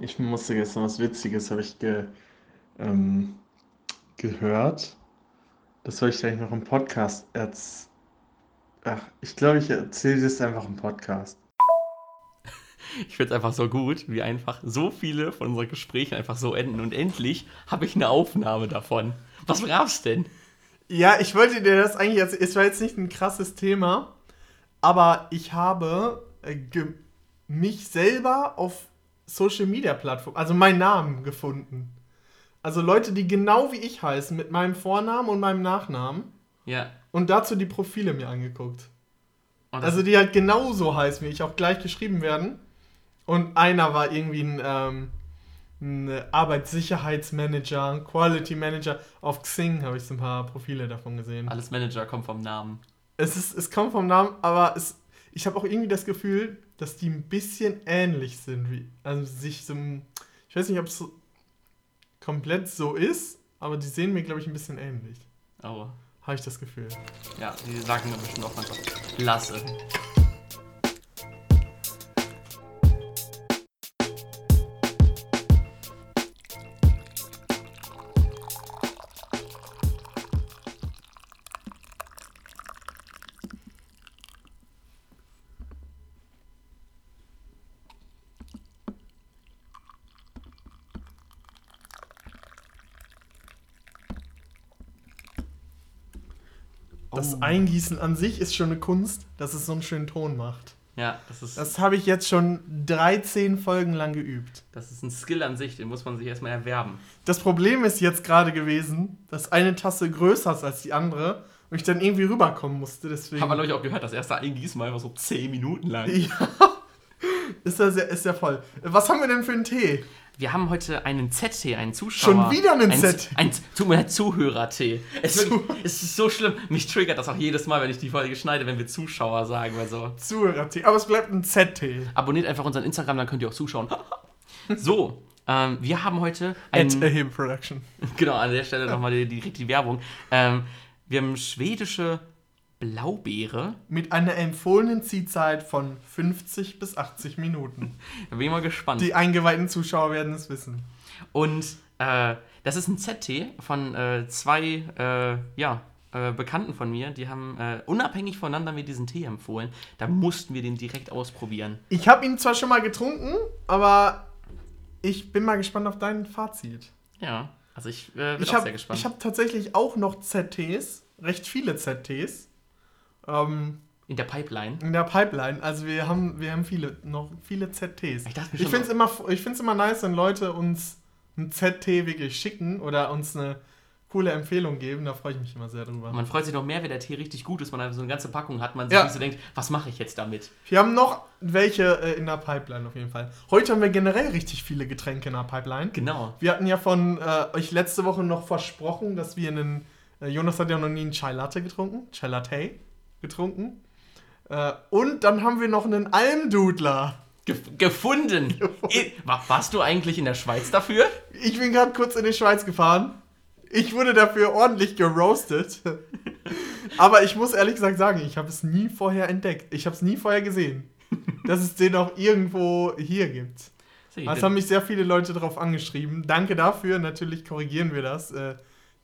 Ich musste gestern was Witziges, habe ich ge, ähm, gehört. Das soll ich gleich noch im Podcast erz... Ach, ich glaube, ich erzähle das einfach im Podcast. Ich finde es einfach so gut, wie einfach so viele von unseren Gesprächen einfach so enden. Und endlich habe ich eine Aufnahme davon. Was brauchst denn? Ja, ich wollte dir das eigentlich, also es war jetzt nicht ein krasses Thema, aber ich habe äh, mich selber auf Social Media Plattformen, also meinen Namen gefunden. Also Leute, die genau wie ich heißen, mit meinem Vornamen und meinem Nachnamen Ja. und dazu die Profile mir angeguckt. Und das- Also die halt genauso heißen wie ich, auch gleich geschrieben werden. Und einer war irgendwie ein, ähm, ein Arbeitssicherheitsmanager, ein Quality Manager. Auf Xing habe ich so ein paar Profile davon gesehen. alles Manager kommt vom Namen. Es, ist, es kommt vom Namen, aber es, ich habe auch irgendwie das Gefühl, dass die ein bisschen ähnlich sind. Wie, also sich so, ein- ich weiß nicht, ob es so komplett so ist, aber die sehen mir, glaube ich, ein bisschen ähnlich. Oh. Habe ich das Gefühl. Ja, die sagen mir bestimmt auch einfach Lasse. Eingießen an sich ist schon eine Kunst, dass es so einen schönen Ton macht. Ja, das ist, Das habe ich jetzt schon 13 Folgen lang geübt. das ist ein Skill an sich, den muss man sich erstmal erwerben. Das Problem ist jetzt gerade gewesen, dass eine Tasse größer ist als die andere und ich dann irgendwie rüberkommen musste. Deswegen Haben wir, glaube ich, auch gehört, das erste Eingießen war einfach so 10 Minuten lang. ja, ist ja, sehr, ist ja voll. Was haben wir denn für einen Tee? Wir haben heute einen ZT, einen Zuschauer. Schon wieder einen ein, ZT? Ein, tut mir leid, Zuhörer-T. Es, ist Zu- wirklich- es ist so schlimm. Mich triggert das auch jedes Mal, wenn ich die Folge schneide, wenn wir Zuschauer sagen. Weil so. Zuhörer-Tee. Aber es bleibt ein Z-Tee. Abonniert einfach unseren Instagram, dann könnt ihr auch zuschauen. So, ähm, wir haben heute At ein, Ahim Production. genau an der Stelle nochmal die, direkt die Werbung. Ähm, wir haben schwedische Blaubeere. Mit einer empfohlenen Ziehzeit von 50 bis 80 Minuten. Da bin ich mal gespannt. Die eingeweihten Zuschauer werden es wissen. Und äh, das ist ein ZT von äh, zwei äh, ja, äh, Bekannten von mir. Die haben äh, unabhängig voneinander mir diesen Tee empfohlen. Da mussten wir den direkt ausprobieren. Ich habe ihn zwar schon mal getrunken, aber ich bin mal gespannt auf dein Fazit. Ja, also ich äh, bin Ich auch habe sehr gespannt. hab tatsächlich auch noch ZTs, recht viele ZTs. Ähm, In der Pipeline. in der Pipeline. Also wir haben, wir haben viele, noch viele ZTs. Ich dachte Ich finde es immer, ich immer nice, wenn Leute uns ein ZT wirklich schicken oder uns eine coole Empfehlung geben. Da freue ich mich immer sehr drüber. Man freut sich noch mehr, wenn der Tee richtig gut ist, man einfach so eine ganze Packung hat, man sich Ja. so denkt, was mache ich jetzt damit? Wir haben noch welche äh, in der Pipeline auf jeden Fall. Heute haben wir generell richtig viele Getränke in der Pipeline. Genau. Wir hatten ja von äh, euch letzte Woche noch versprochen, dass wir einen. Äh, Jonas hat ja noch nie einen Chai Latte getrunken. Chai Latte getrunken. Äh, und dann haben wir noch einen Almdudler. Gef gefunden. Wa- Warst du eigentlich in der Schweiz dafür? Ich bin gerade kurz in die Schweiz gefahren. Ich wurde dafür ordentlich geroastet. Aber ich muss ehrlich gesagt sagen, ich habe es nie vorher entdeckt. Ich habe es nie vorher gesehen, dass es den auch irgendwo hier gibt. Es haben mich sehr viele Leute darauf angeschrieben. Danke dafür. Natürlich korrigieren wir das. Äh,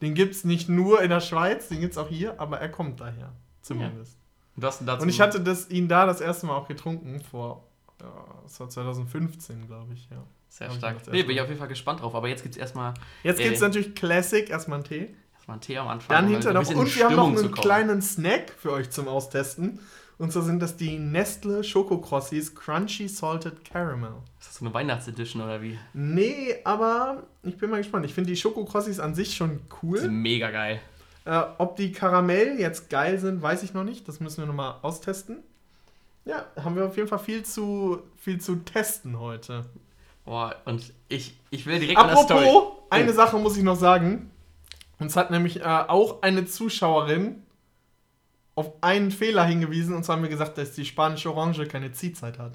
den gibt es nicht nur in der Schweiz, den gibt es auch hier, aber er kommt daher. Zumindest. Ihn dazu Und ich hatte das, ihn da das erste Mal auch getrunken, vor ja, das war 2015, glaube ich. Ja. sehr hab stark. Nee, bin ich auf jeden Fall gespannt drauf. Aber jetzt gibt es erstmal Jetzt gibt es Äh. natürlich Classic, erstmal einen Tee. erstmal einen Tee am Anfang. Dann hinter noch, und wir haben noch einen kleinen Snack für euch zum Austesten. Und zwar sind das die Nestle Schokokrossis Crunchy Salted Caramel. Ist das so eine Weihnachtsedition oder wie? Nee, aber ich bin mal gespannt. Ich finde die Schokokrossis an sich schon Die cool. sind mega geil. Äh, ob die Karamell jetzt geil sind, weiß ich noch nicht. Das müssen wir nochmal austesten. Ja, haben wir auf jeden Fall viel zu, viel zu testen heute. Boah, und ich, ich will direkt an der Apropos, Story. eine Oh. Sache muss ich noch sagen. Uns hat nämlich äh, auch eine Zuschauerin auf einen Fehler hingewiesen. Und zwar haben wir gesagt, dass die spanische Orange keine Ziehzeit hat.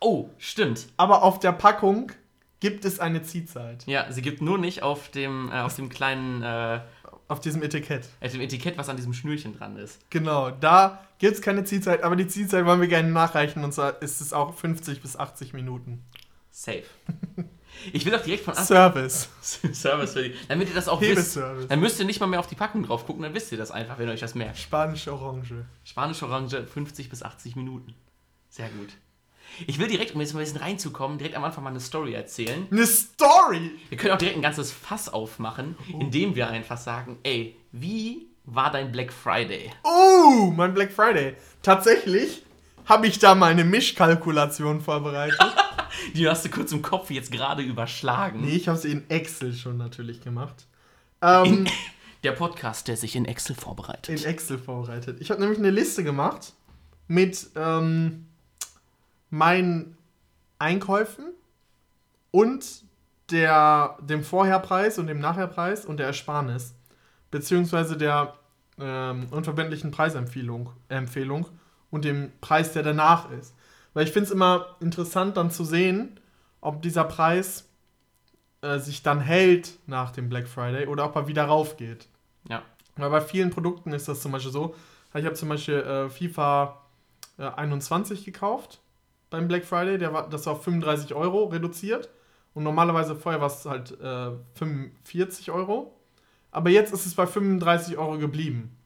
Oh, stimmt. Aber auf der Packung gibt es eine Ziehzeit. Ja, sie gibt nur nicht auf dem, äh, auf dem kleinen, äh, Auf diesem Etikett. auf dem Etikett, was an diesem Schnürchen dran ist. Genau, da gibt es keine Ziehzeit, aber die Ziehzeit wollen wir gerne nachreichen. Und zwar ist es auch 50 bis 80 Minuten. Safe. Ich will doch direkt von Anfang Service. Service für die. Damit ihr das auch wisst. Dann müsst ihr nicht mal mehr auf die Packung drauf gucken, dann wisst ihr das einfach, wenn ihr euch das merkt. Spanische Orange. Spanische Orange 50 bis 80 Minuten. Sehr gut. Ich will direkt, um jetzt mal ein bisschen reinzukommen, direkt am Anfang mal eine Story erzählen. Eine Story! Wir können auch direkt ein ganzes Fass aufmachen, indem wir einfach sagen, ey, wie war dein Black Friday? Oh, mein Black Friday. Tatsächlich habe ich da meine Mischkalkulation vorbereitet. Die hast du kurz im Kopf jetzt gerade überschlagen. nee, ich habe sie in Excel schon natürlich gemacht. Ähm, Der Podcast, der sich in Excel vorbereitet. in Excel vorbereitet. Ich habe nämlich eine Liste gemacht mit ähm, meinen Einkäufen und der, dem Vorherpreis und dem Nachherpreis und der Ersparnis. Beziehungsweise der ähm, unverbindlichen Preisempfehlung Empfehlung und dem Preis, der danach ist. Weil ich finde es immer interessant dann zu sehen, ob dieser Preis äh, sich dann hält nach dem Black Friday oder ob er wieder raufgeht. ja. Weil bei vielen Produkten ist das zum Beispiel so. Ich habe zum Beispiel äh, FIFA äh, 21 gekauft beim Black Friday. Der war, das war auf 35 Euro reduziert. Und normalerweise vorher war es halt äh, 45 Euro. Aber jetzt ist es bei 35 Euro geblieben.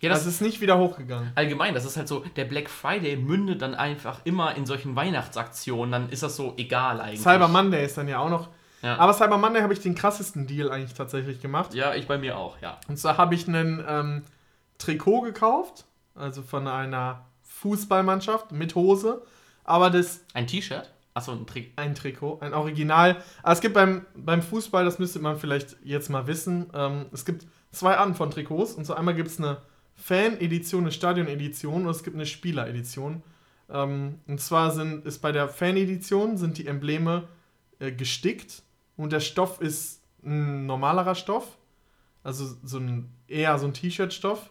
Ja, Das das also ist nicht wieder hochgegangen. allgemein, das ist halt so, der Black Friday mündet dann einfach immer in solchen Weihnachtsaktionen, dann ist das so egal eigentlich. Cyber Monday ist dann ja auch noch. Ja. Aber Cyber Monday habe ich den krassesten Deal eigentlich tatsächlich gemacht. Ja, ich bei mir auch, ja. Und zwar habe ich einen ähm, Trikot gekauft. Also von einer Fußballmannschaft mit Hose. Aber das Ein T-Shirt? Achso, ein Trick. Ein Trikot, ein Original. Aber es gibt beim, beim Fußball, das müsste man vielleicht jetzt mal wissen, ähm, es gibt zwei Arten von Trikots. Und so einmal gibt es eine Fan-Edition, eine Stadion-Edition und es gibt eine Spieler-Edition. Ähm, und zwar sind, ist bei der Fan-Edition sind die Embleme äh, gestickt und der Stoff ist ein normalerer Stoff. Also so ein, eher so ein T-Shirt-Stoff.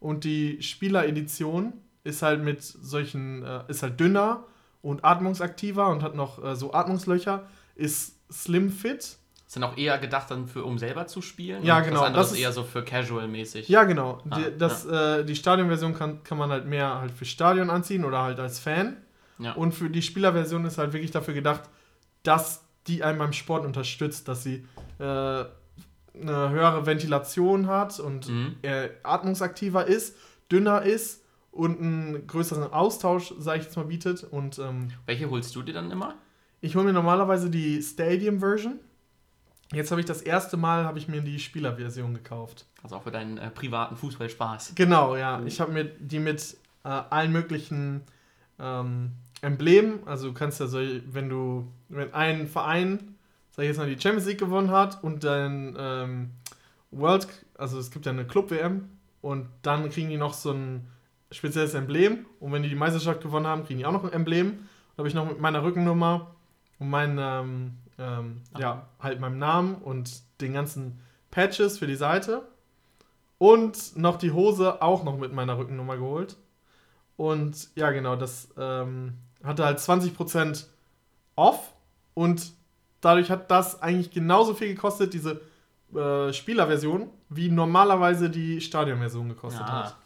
Und die Spieler-Edition ist halt mit solchen, äh, ist halt dünner und atmungsaktiver und hat noch äh, so Atmungslöcher, ist slim fit. Sind auch eher gedacht dann für, um selber zu spielen. Ja, genau, Das andere das ist eher so für casual-mäßig. Ja, genau. Ah, die, das, äh, die Stadionversion kann, kann man halt mehr halt für Stadion anziehen oder halt als Fan. Ja. Und für die Spielerversion ist halt wirklich dafür gedacht, dass die einen beim Sport unterstützt, dass sie äh, eine höhere Ventilation hat und Mhm. atmungsaktiver ist, dünner ist und einen größeren Austausch, sage ich jetzt mal, bietet. Und ähm, Welche holst du dir dann immer? ich hole mir normalerweise die Stadium-Version. Jetzt habe ich das erste Mal, habe ich mir die Spielerversion gekauft. Also auch für deinen äh, privaten Fußballspaß. Genau, ja. Ich habe mir die mit äh, allen möglichen ähm, Emblemen, also du kannst ja so, wenn du, wenn ein Verein, sag ich jetzt mal, die Champions League gewonnen hat und dann ähm, World, also es gibt ja eine Club-WM und dann kriegen die noch so ein spezielles Emblem und wenn die die Meisterschaft gewonnen haben, kriegen die auch noch ein Emblem. Da habe ich noch mit meiner Rückennummer und meinem, ähm, ähm, ja, halt meinem Namen und den ganzen Patches für die Seite. Und noch die Hose auch noch mit meiner Rückennummer geholt. Und ja, genau, das ähm, hatte halt 20% off. Und dadurch hat das eigentlich genauso viel gekostet, diese äh, Spielerversion, wie normalerweise die Stadionversion gekostet Ja. hat.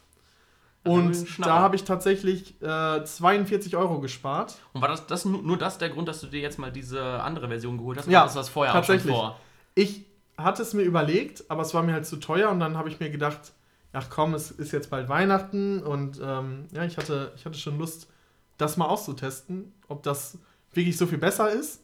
Und da habe ich tatsächlich äh, 42 Euro gespart. Und war das, das nur, das der Grund, dass du dir jetzt mal diese andere Version geholt hast? Ja, das vorher tatsächlich. auch schon vor? Ich hatte es mir überlegt, aber es war mir halt zu teuer und dann habe ich mir gedacht, ach komm, es ist jetzt bald Weihnachten und ähm, ja, ich hatte, ich hatte schon Lust, das mal auszutesten, ob das wirklich so viel besser ist,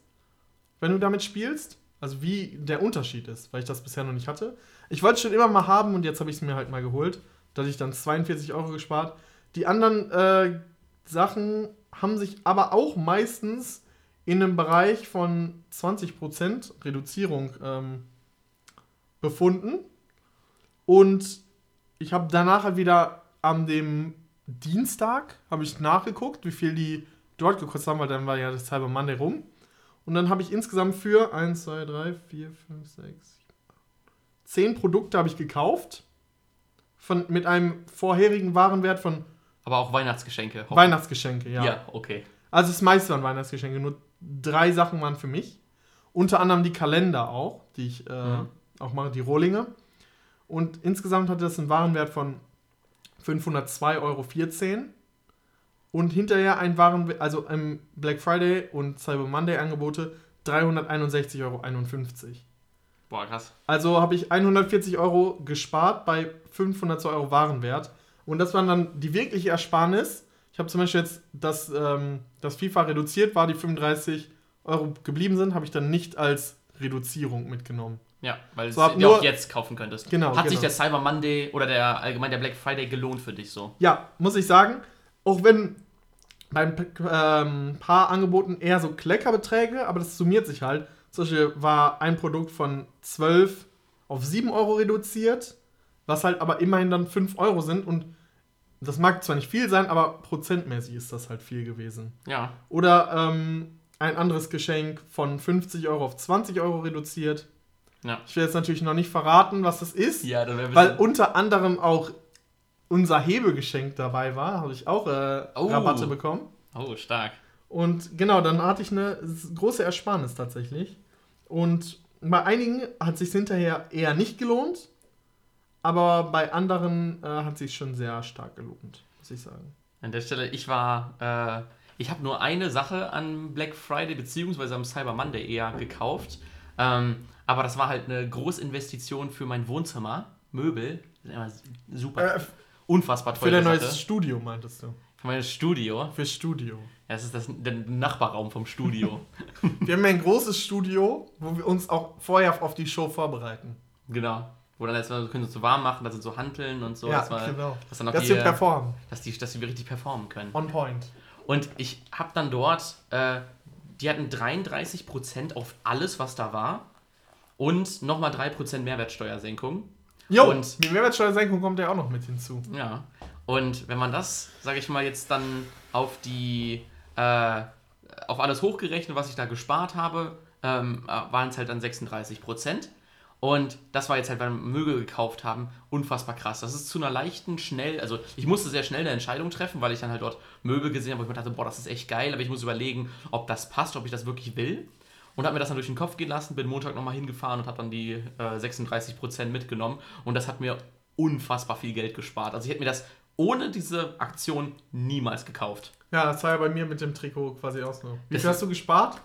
wenn du damit spielst. Also wie der Unterschied ist, weil ich das bisher noch nicht hatte. Ich wollte es schon immer mal haben und jetzt habe ich es mir halt mal geholt. Da hatte ich dann 42 Euro gespart. Die anderen äh, Sachen haben sich aber auch meistens in einem Bereich von 20% Reduzierung ähm, befunden. Und ich habe danach halt wieder am dem Dienstag habe ich nachgeguckt, wie viel die dort gekostet haben, weil dann war ja das Cyber Monday rum. Und dann habe ich insgesamt für 1, 2, 3, 4, 5, 6, 10 Produkte habe ich gekauft. Von, mit einem vorherigen Warenwert von Aber auch Weihnachtsgeschenke. Weihnachtsgeschenke, ja. Ja, okay. Also das meiste waren Weihnachtsgeschenke, nur drei Sachen waren für mich. Unter anderem die Kalender auch, die ich äh, Mhm. auch mache, die Rohlinge. Und insgesamt hatte das einen Warenwert von 502,14 Euro. Und hinterher ein Warenwert, also im Black Friday und Cyber Monday Angebote 361,51 Euro. Boah, krass. Also habe ich 140 Euro gespart bei 500 Euro Warenwert. Und das war dann die wirkliche Ersparnis. Ich habe zum Beispiel jetzt das, ähm, das FIFA reduziert, war die 35 Euro geblieben sind, habe ich dann nicht als Reduzierung mitgenommen. Ja, weil So, du auch jetzt kaufen könntest. Genau, Hat sich genau. der Cyber Monday oder der allgemein der Black Friday gelohnt für dich so? Ja, muss ich sagen, auch wenn beim ähm, paar Angeboten eher so Kleckerbeträge, aber das summiert sich halt. Zum Beispiel war ein Produkt von 12 auf 7 Euro reduziert, was halt aber immerhin dann 5 Euro sind und das mag zwar nicht viel sein, aber prozentmäßig ist das halt viel gewesen. Ja. Oder ähm, ein anderes Geschenk von 50 Euro auf 20 Euro reduziert. Ja. Ich will jetzt natürlich noch nicht verraten, was das ist. Ja, Weil unter anderem auch unser Hebegeschenk dabei war, habe ich auch äh, Oh. Rabatte bekommen. Oh, stark. Und genau, dann hatte ich eine große Ersparnis tatsächlich. Und bei einigen hat sich hinterher eher nicht gelohnt, aber bei anderen äh, hat sich schon sehr stark gelohnt, muss ich sagen. An der Stelle, ich war, äh, ich habe nur eine Sache an Black Friday beziehungsweise am Cyber Monday eher gekauft. Ähm, aber das war halt eine Großinvestition für mein Wohnzimmer. Möbel. Das ist immer super. Äh, unfassbar für toll. dein neues Studio, meintest du? Für mein Studio. Fürs Studio. Ja, das ist das, der Nachbarraum vom Studio. Wir haben ja ein großes Studio, wo wir uns auch vorher auf die Show vorbereiten. genau. Wo dann jetzt mal, können sie so warm machen, da sind so Hanteln und so. ja, dass, man, genau. dass, dann Dass die, wir performen. dass, die, dass die richtig performen können. On point. Und ich habe dann dort, äh, die hatten 33% auf alles, was da war. Und nochmal 3% Mehrwertsteuersenkung. Jo, Und- die Mehrwertsteuersenkung kommt ja auch noch mit hinzu. Ja. Und wenn man das, sage ich mal, jetzt dann auf die, äh, auf alles hochgerechnet, was ich da gespart habe, ähm, waren es halt dann 36%. Und das war jetzt halt, wir Möbel gekauft haben, unfassbar krass. Das ist zu einer leichten, schnell, also ich musste sehr schnell eine Entscheidung treffen, weil ich dann halt dort Möbel gesehen habe, wo ich mir dachte, boah, das ist echt geil, aber ich muss überlegen, ob das passt, ob ich das wirklich will. Und habe mir das dann durch den Kopf gehen lassen, bin Montag nochmal hingefahren und habe dann die äh, 36% mitgenommen. Und das hat mir unfassbar viel Geld gespart. Also ich hätte mir das ohne diese Aktion niemals gekauft. Ja, das war ja bei mir mit dem Trikot quasi auch so. Wie Das viel hast du gespart?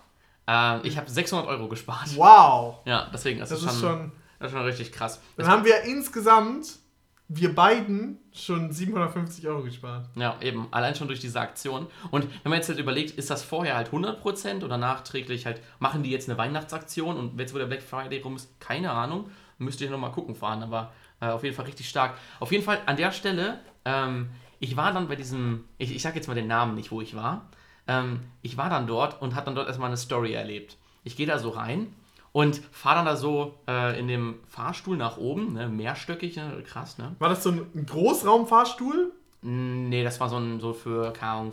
Äh, ich habe 600 Euro gespart. Wow! Ja, deswegen, das, Das ist, schon, schon. das ist schon richtig krass. Dann haben wir insgesamt, wir beiden, schon 750 Euro gespart. Ja, eben. Allein schon durch diese Aktion. Und wenn man jetzt halt überlegt, ist das vorher halt 100% oder nachträglich halt, machen die jetzt eine Weihnachtsaktion und jetzt, wo der Black Friday rum ist, keine Ahnung. Müsste ich nochmal gucken fahren, aber äh, auf jeden Fall richtig stark. Auf jeden Fall an der Stelle, ähm, ich war dann bei diesem, ich, ich sag jetzt mal den Namen nicht, wo ich war. Ähm, ich war dann dort und habe dann dort erstmal eine Story erlebt. Ich gehe da so rein und fahre dann da so äh, in dem Fahrstuhl nach oben, ne, mehrstöckig, ne, krass, ne? War das so ein Großraumfahrstuhl? Nee, das war so ein so für, keine Ahnung,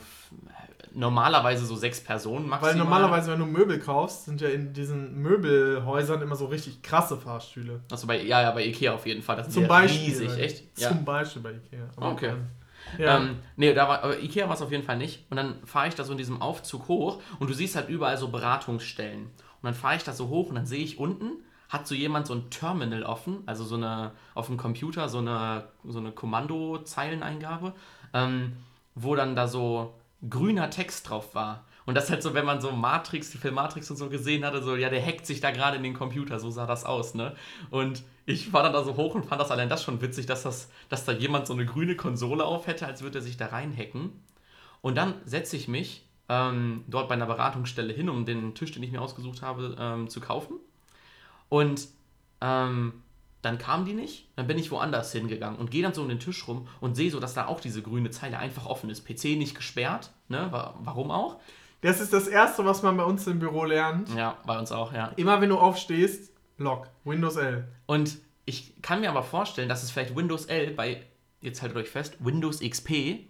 normalerweise so sechs Personen maximal. Weil normalerweise, wenn du Möbel kaufst, sind ja in diesen Möbelhäusern immer so richtig krasse Fahrstühle. Achso, bei, ja, ja, bei Ikea auf jeden Fall. Das ist Zum ja Beispiel. riesig, echt? Ja. Zum Beispiel bei Ikea. Aber Okay. dann- Ja. Ähm, nee, da war, Ikea war es auf jeden Fall nicht. Und dann fahre ich da so in diesem Aufzug hoch und du siehst halt überall so Beratungsstellen. Und dann fahre ich da so hoch und dann sehe ich unten, hat so jemand so ein Terminal offen, also so eine, auf dem Computer so eine, so eine Kommandozeileneingabe, ähm, wo dann da so grüner Text drauf war. Und das halt so, wenn man so Matrix, die Film Matrix und so gesehen hatte, so, ja, der hackt sich da gerade in den Computer, so sah das aus, ne? Und ich war dann da so hoch und fand das allein das schon witzig, dass, das, dass da jemand so eine grüne Konsole auf hätte, als würde er sich da reinhacken. Und dann setze ich mich ähm, dort bei einer Beratungsstelle hin, um den Tisch, den ich mir ausgesucht habe, ähm, zu kaufen. Und ähm, dann kam die nicht, dann bin ich woanders hingegangen und gehe dann so um den Tisch rum und sehe so, dass da auch diese grüne Zeile einfach offen ist. PC nicht gesperrt, ne? Wa- Warum auch? Das ist das Erste, was man bei uns im Büro lernt. Ja, bei uns auch, ja. Immer wenn du aufstehst, Lock, Windows L. Und ich kann mir aber vorstellen, dass es vielleicht Windows 11 bei, jetzt haltet euch fest, Windows XP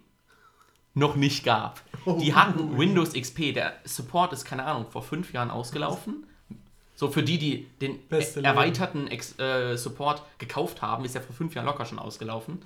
noch nicht gab. Die hatten Windows XP, der Support ist, keine Ahnung, vor fünf Jahren ausgelaufen. So für die, die den e- erweiterten Ex äh, Support gekauft haben, ist der vor fünf Jahren locker schon ausgelaufen.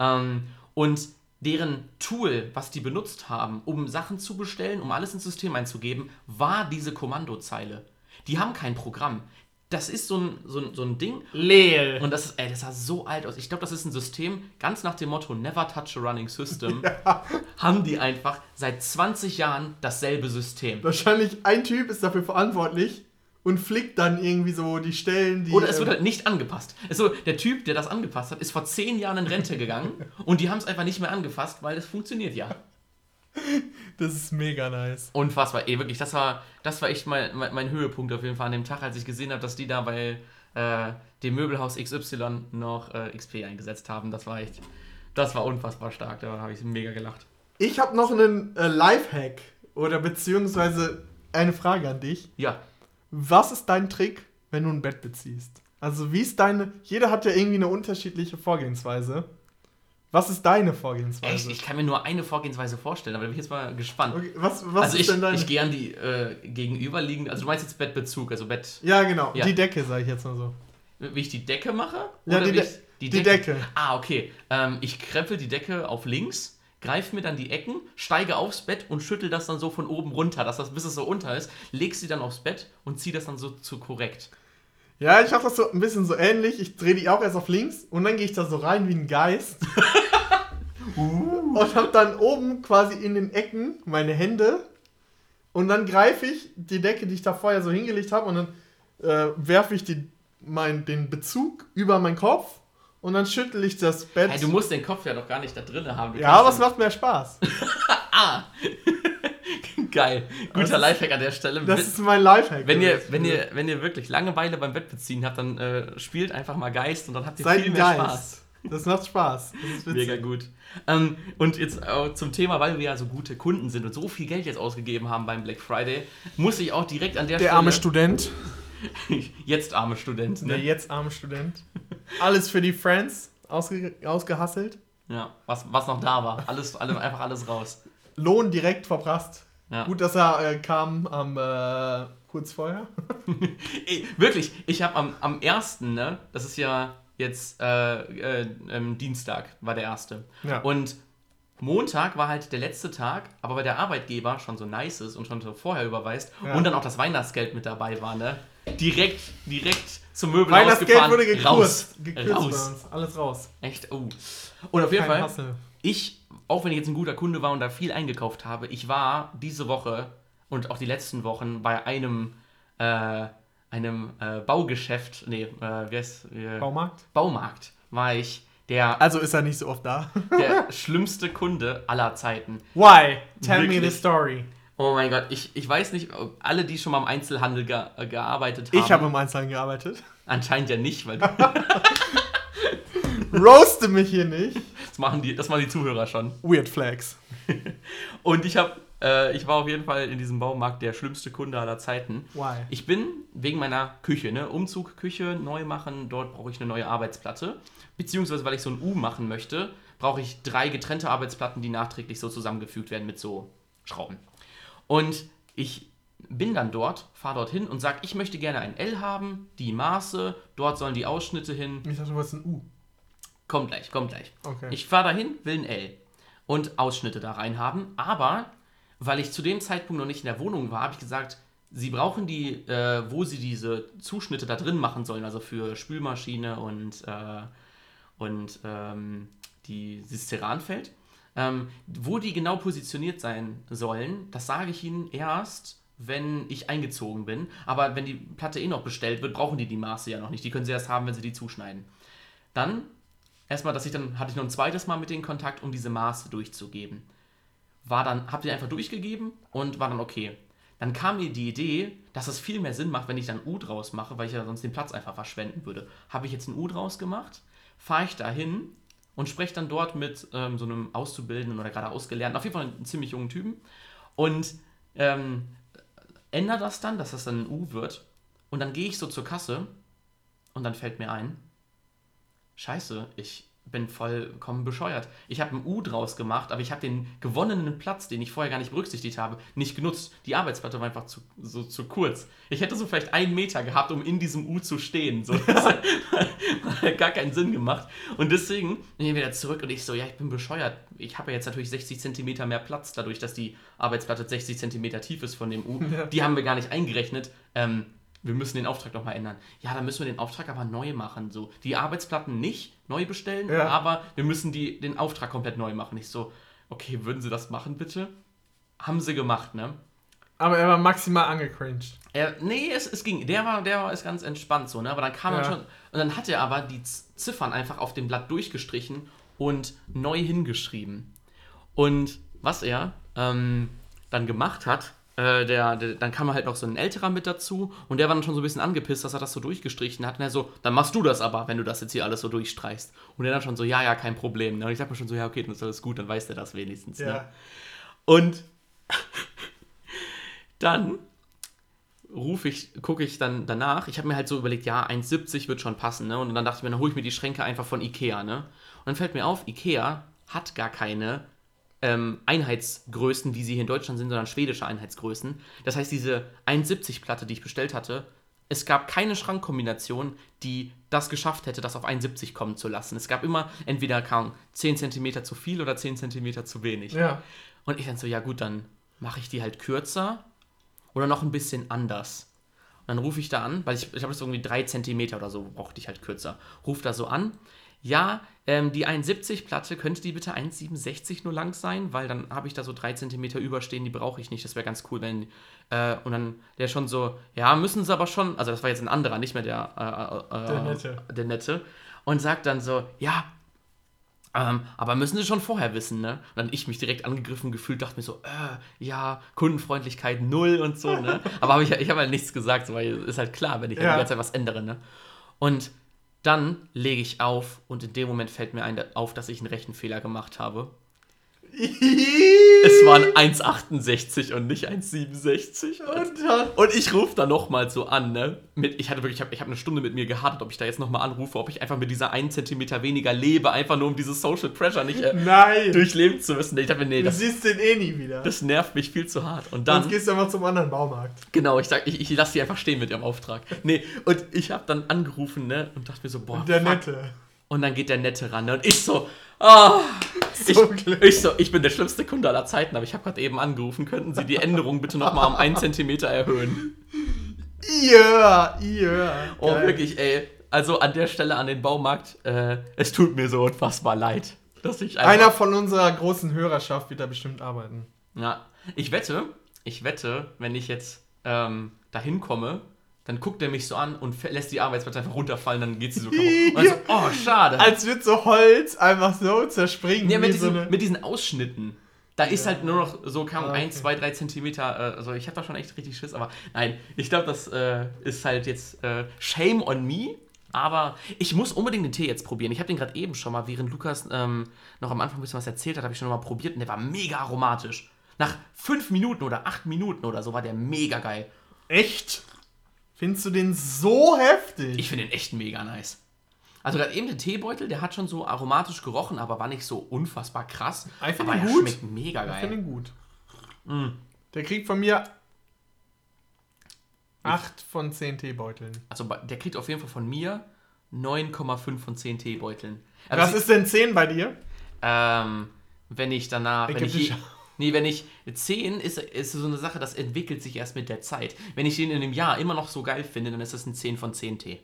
Ähm, und deren Tool, was die benutzt haben, um Sachen zu bestellen, um alles ins System einzugeben, war diese Kommandozeile. Die haben kein Programm. Das ist so ein, so ein, so ein Ding, Lehl. und das ist, ey, das sah so alt aus. Ich glaube, das ist ein System, ganz nach dem Motto Never touch a running system, haben die einfach seit 20 Jahren dasselbe System. Wahrscheinlich ein Typ ist dafür verantwortlich, und flickt dann irgendwie so die Stellen, die. Oder es wird ähm, halt nicht angepasst. Also der Typ, der das angepasst hat, ist vor zehn Jahren in Rente gegangen und die haben es einfach nicht mehr angefasst, weil es funktioniert ja. das ist mega nice. Unfassbar, ey, wirklich, das war, das war echt mein, mein, mein Höhepunkt auf jeden Fall an dem Tag, als ich gesehen habe, dass die da bei äh, dem Möbelhaus XY noch äh, XP eingesetzt haben. Das war echt, das war unfassbar stark, da habe ich mega gelacht. Ich habe noch einen äh, Lifehack oder beziehungsweise eine Frage an dich. Ja, Was ist dein Trick, wenn du ein Bett beziehst? Also, wie ist deine. Jeder hat ja irgendwie eine unterschiedliche Vorgehensweise. Was ist deine Vorgehensweise? echt, ich kann mir nur eine Vorgehensweise vorstellen, aber da bin ich jetzt mal gespannt. okay, was was also ist ich, denn deine. ich gehe an die äh, gegenüberliegende, also du meinst jetzt Bettbezug, also Bett, ja, genau. Ja. Die Decke, sage ich jetzt mal so. wie ich die Decke mache? Ja, die De- ich die Decke. Ah, okay. Ähm, ich krempel die Decke auf links, greife mir dann die Ecken, steige aufs Bett und schüttel das dann so von oben runter, dass das bis es so unter ist, leg sie dann aufs Bett und ziehe das dann so zu korrekt. Ja, ich mache das so ein bisschen so ähnlich. Ich drehe die auch erst auf links und dann gehe ich da so rein wie ein Geist. Und hab dann oben quasi in den Ecken meine Hände. Und dann greife ich die Decke, die ich da vorher so hingelegt habe, und dann äh, werfe ich die, mein, den Bezug über meinen Kopf und dann schüttel ich das Bett. Hey, du musst den Kopf ja doch gar nicht da drin haben. Du ja, aber es macht mehr Spaß. Ah! Geil. Das Guter ist- Lifehack an der Stelle. Das Wenn- ist mein Lifehack. wenn ihr, wenn, ihr, wenn ihr wirklich Langeweile beim Bettbeziehen habt, dann äh, spielt einfach mal Geist und dann habt ihr Seid viel mehr Geist. Spaß. Das macht Spaß. Das. Mega gut. Ähm, und jetzt äh, zum Thema, weil wir ja so gute Kunden sind und so viel Geld jetzt ausgegeben haben beim Black Friday, muss ich auch direkt an der, Der Stelle. arme Student. jetzt arme Student, Der ne? jetzt arme Student. Alles für die Friends ausge ausgehasselt. Ja, was, was noch da war. Alles, alle, einfach alles raus. Lohn direkt verprasst. Ja. Gut, dass er äh, kam am äh, kurz vorher. Ey, wirklich, ich habe am, am 1., ne, das ist ja jetzt äh, äh, ähm, Dienstag, war der erste. Ja. Und Montag war halt der letzte Tag, aber weil der Arbeitgeber schon so nice ist und schon so vorher überweist Ja. und dann auch das Weihnachtsgeld mit dabei war, ne, direkt, direkt zum Möbelhaus Weihnachtsgeld wurde gekürzt. Raus. gekürzt Raus. uns. Alles raus. Echt, oh. Und auf jeden Kein Fall, Hassel. ich, auch wenn ich jetzt ein guter Kunde war und da viel eingekauft habe, ich war diese Woche und auch die letzten Wochen bei einem, äh, einem äh, Baugeschäft, nee, äh, wie heißt äh, Baumarkt. Baumarkt, war ich der, Also ist er nicht so oft da. der schlimmste Kunde aller Zeiten. Why? Tell me Wirklich? the story. Oh mein Gott, ich, ich weiß nicht, ob alle, die schon mal im Einzelhandel ge äh, gearbeitet haben. Ich habe im Einzelhandel gearbeitet. Anscheinend ja nicht, weil Roaste mich hier nicht. das machen die, das machen die Zuhörer schon. Weird Flags. Und ich habe, äh, ich war auf jeden Fall in diesem Baumarkt der schlimmste Kunde aller Zeiten. Why? Ich bin wegen meiner Küche, ne, Umzug, Küche neu machen, dort brauche ich eine neue Arbeitsplatte. Beziehungsweise, weil ich so ein U machen möchte, brauche ich drei getrennte Arbeitsplatten, die nachträglich so zusammengefügt werden mit so Schrauben. Und ich bin dann dort, fahre dorthin und sage, ich möchte gerne ein L haben, die Maße, dort sollen die Ausschnitte hin. Ich dachte, du wolltest ein U. Kommt gleich, kommt gleich. Okay. Ich fahre dahin, will ein L und Ausschnitte da rein haben, aber weil ich zu dem Zeitpunkt noch nicht in der Wohnung war, habe ich gesagt, sie brauchen die, äh, wo sie diese Zuschnitte da drin machen sollen, also für Spülmaschine und, äh, und ähm, die, dieses Ceranfeld. Ähm, wo die genau positioniert sein sollen, das sage ich ihnen erst, wenn ich eingezogen bin. Aber wenn die Platte eh noch bestellt wird, brauchen die die Maße ja noch nicht. Die können sie erst haben, wenn sie die zuschneiden. Dann erstmal, dass ich dann hatte ich noch ein zweites Mal mit denen Kontakt, um diese Maße durchzugeben. War dann, habt ihr einfach durchgegeben und war dann okay. Dann kam mir die Idee, dass es viel mehr Sinn macht, wenn ich dann U draus mache, weil ich ja sonst den Platz einfach verschwenden würde. Habe ich jetzt ein U draus gemacht, fahre ich dahin und spreche dann dort mit ähm, so einem Auszubildenden oder gerade Ausgelernten, auf jeden Fall einen ziemlich jungen Typen und ähm, ändere das dann, dass das dann ein U wird und dann gehe ich so zur Kasse und dann fällt mir ein, Scheiße, ich bin vollkommen bescheuert. Ich habe ein U draus gemacht, aber ich habe den gewonnenen Platz, den ich vorher gar nicht berücksichtigt habe, nicht genutzt. Die Arbeitsplatte war einfach zu, so zu kurz. Ich hätte so vielleicht einen Meter gehabt, um in diesem U zu stehen. So, das hat hat gar keinen Sinn gemacht. Und deswegen bin ich wieder zurück und ich so, ja, ich bin bescheuert. Ich habe ja jetzt natürlich 60 Zentimeter mehr Platz, dadurch, dass die Arbeitsplatte 60 Zentimeter tief ist von dem U. Die haben wir gar nicht eingerechnet. Ähm, wir müssen den Auftrag nochmal ändern. Ja, dann müssen wir den Auftrag aber neu machen. So. Die Arbeitsplatten nicht neu bestellen, Ja. aber wir müssen die, den Auftrag komplett neu machen. Ich so, okay, würden Sie das machen, bitte? Haben sie gemacht, ne? Aber er war maximal angecringed. Er, nee, es, es ging. Der war, der war ist ganz entspannt so, ne? Aber dann kam Ja. er schon. Und dann hat er aber die Ziffern einfach auf dem Blatt durchgestrichen und neu hingeschrieben. Und was er ähm, dann gemacht hat, äh, der, der, dann kam halt noch so ein älterer mit dazu und der war dann schon so ein bisschen angepisst, dass er das so durchgestrichen hat. Und er so, dann machst du das aber, wenn du das jetzt hier alles so durchstreichst. Und er dann schon so, ja, ja, kein Problem. Ne? Und ich sag mir schon so, ja, okay, dann ist alles gut, dann weiß der das wenigstens. Ne? Und dann rufe ich, gucke ich dann danach. Ich habe mir halt so überlegt, ja, 1,70 wird schon passen, ne? Und dann dachte ich mir, dann hole ich mir die Schränke einfach von Ikea, ne? Und dann fällt mir auf, Ikea hat gar keine ähm, Einheitsgrößen, wie sie hier in Deutschland sind, sondern schwedische Einheitsgrößen. Das heißt, diese 1,70 Platte, die ich bestellt hatte, es gab keine Schrankkombination, die das geschafft hätte, das auf 1,70 kommen zu lassen. Es gab immer entweder kaum 10 cm zu viel oder 10 cm zu wenig. Ja. Und ich dann so, ja gut, dann mache ich die halt kürzer oder noch ein bisschen anders. Und dann rufe ich da an, weil ich, ich habe das irgendwie 3 cm oder so, brauchte ich halt kürzer. Ruf da so an. Ja, ähm, die 1,70-Platte, könnte die bitte 1,67 nur lang sein? Weil dann habe ich da so 3 cm überstehen, die brauche ich nicht. Das wäre ganz cool, wenn. Äh, und dann der schon so, ja, müssen sie aber schon. Also, das war jetzt ein anderer, nicht mehr der. Äh, äh, Der Nette. Der Nette. Und sagt dann so, ja, ähm, aber müssen sie schon vorher wissen, ne? Und dann ich mich direkt angegriffen gefühlt, dachte mir so, äh, ja, Kundenfreundlichkeit null und so, ne? Aber hab ich, ich habe halt nichts gesagt, weil ist halt klar, wenn ich Ja. die ganze Zeit was ändere, ne? Und dann lege ich auf und in dem Moment fällt mir ein, auf, dass ich einen Rechenfehler gemacht habe. Es waren 1,68 und nicht 1,67. Und Und ich rufe da nochmal so an, ne? Mit, ich hatte wirklich, ich habe ich hab eine Stunde mit mir gehadet, ob ich da jetzt nochmal anrufe, ob ich einfach mit dieser 1 Zentimeter weniger lebe, einfach nur um dieses Social Pressure nicht äh, durchleben zu müssen. Ich dachte mir, nee, du das, siehst den eh nie wieder. das nervt mich viel zu hart. Und Sonst dann, gehst du einfach zum anderen Baumarkt. genau, ich sag, ich, ich lasse die einfach stehen mit ihrem Auftrag. Nee, und ich habe dann angerufen, ne? Und dachte mir so, boah, Der fuck. Nette. Und dann geht der Nette ran, ne? Und ich so, ah, ich, So glücklich. ich so, ich bin der schlimmste Kunde aller Zeiten, aber ich habe gerade eben angerufen, könnten Sie die Änderung bitte nochmal um einen Zentimeter erhöhen? Ja, ja. Oh, Geil. wirklich, ey. Also an der Stelle an den Baumarkt, äh, es tut mir so unfassbar leid, dass ich einfach, Einer von unserer großen Hörerschaft wird da bestimmt arbeiten. Ja, ich wette, ich wette, wenn ich jetzt ähm, dahin komme, dann guckt er mich so an und lässt die Arbeitsplatte einfach runterfallen, dann geht sie so kaputt. Und so, oh, schade. Als wird so Holz einfach so zerspringen. ja, mit, wie so diesen, eine- mit diesen Ausschnitten. Da ist Ja. halt nur noch so kaum Ah, 1, okay. 2, 3 Zentimeter. Äh, also ich habe da schon echt richtig Schiss, aber nein, ich glaube, das äh, ist halt jetzt äh, Shame on me. Aber ich muss unbedingt den Tee jetzt probieren. Ich habe den gerade eben schon mal, während Lukas ähm, noch am Anfang ein bisschen was erzählt hat, habe ich schon mal probiert und der war mega aromatisch. Nach fünf Minuten oder acht Minuten oder so war der mega geil. Echt? Findest du den so heftig? Ich finde den echt mega nice. Also gerade eben der Teebeutel, der hat schon so aromatisch gerochen, aber war nicht so unfassbar krass. Ich finde er gut. schmeckt mega Ich geil. finde ihn gut. Mm. Der kriegt von mir 8 von 10 Teebeuteln. Also der kriegt auf jeden Fall von mir 9,5 von 10 Teebeuteln. Aber Was sie- ist denn 10 bei dir? Ähm, wenn ich danach, wenn ich, je. Nee, wenn ich 10 ist, ist so eine Sache, das entwickelt sich erst mit der Zeit. Wenn ich den in einem Jahr immer noch so geil finde, dann ist das ein 10 von 10 Tee.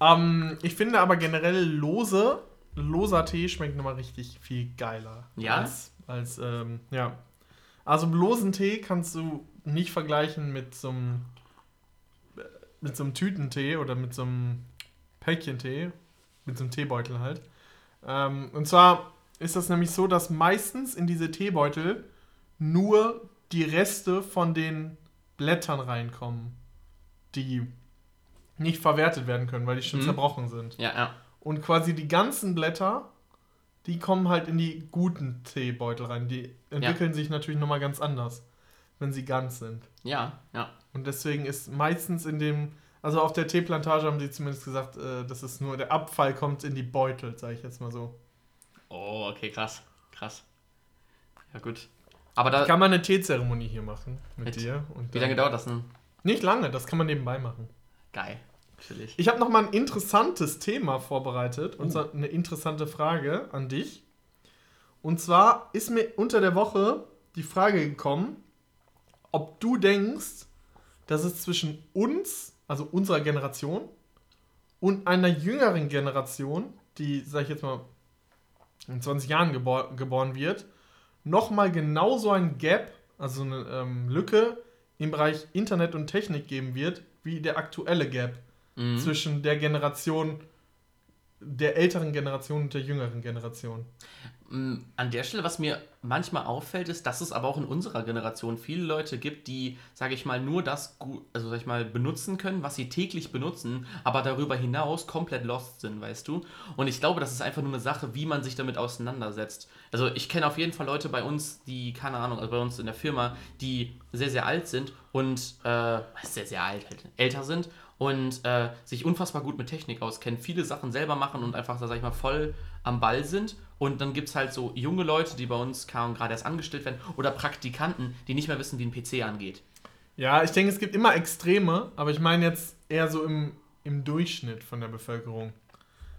Ähm, ich finde aber generell lose, loser Tee schmeckt nochmal richtig viel geiler. Ja? Als, als ähm, ja. Also losen Tee kannst du nicht vergleichen mit so einem mit so einem Tütentee oder mit so einem Päckchentee, mit so einem Teebeutel halt. Ähm, und zwar ist das nämlich so, dass meistens in diese Teebeutel nur die Reste von den Blättern reinkommen, die nicht verwertet werden können, weil die schon Mhm. zerbrochen sind. Ja, ja. Und quasi die ganzen Blätter, die kommen halt in die guten Teebeutel rein. Die entwickeln sich natürlich nochmal ganz anders, wenn sie ganz sind. Ja, ja. Und deswegen ist meistens in dem, also auf der Teeplantage haben sie zumindest gesagt, äh, dass es nur der Abfall kommt in die Beutel, sage ich jetzt mal so. Oh, okay, krass. Krass. Ja, gut. Aber da. Kann man eine Teezeremonie hier machen mit, Mit- dir. Und Wie lange dauert das denn? Nicht lange, das kann man nebenbei machen. Geil. Natürlich. Ich habe noch mal ein interessantes Thema vorbereitet und Oh. zwar eine interessante Frage an dich. Und zwar ist mir unter der Woche die Frage gekommen, ob du denkst, dass es zwischen uns, also unserer Generation, und einer jüngeren Generation, die, sag ich jetzt mal, in 20 Jahren gebor geboren wird, nochmal genauso ein Gap also eine ähm, Lücke im Bereich Internet und Technik geben wird, wie der aktuelle Gap Mhm. zwischen der Generation, der älteren Generation und der jüngeren Generation. Mm, An der Stelle, was mir manchmal auffällt, ist, dass es aber auch in unserer Generation viele Leute gibt, die, sage ich mal, nur das, also sag ich mal, benutzen können, was sie täglich benutzen, aber darüber hinaus komplett lost sind, weißt du? Und ich glaube, das ist einfach nur eine Sache, wie man sich damit auseinandersetzt. Also ich kenne auf jeden Fall Leute bei uns, die, keine Ahnung, also bei uns in der Firma, die sehr, sehr alt sind und, äh, sehr, sehr alt, halt, älter sind und äh, sich unfassbar gut mit Technik auskennen, viele Sachen selber machen und einfach, sag ich mal, voll am Ball sind. Und dann gibt es halt so junge Leute, die bei uns gerade erst angestellt werden, oder Praktikanten, die nicht mehr wissen, wie ein PC angeht. Ja, ich denke, es gibt immer Extreme, aber ich meine jetzt eher so im, im Durchschnitt von der Bevölkerung.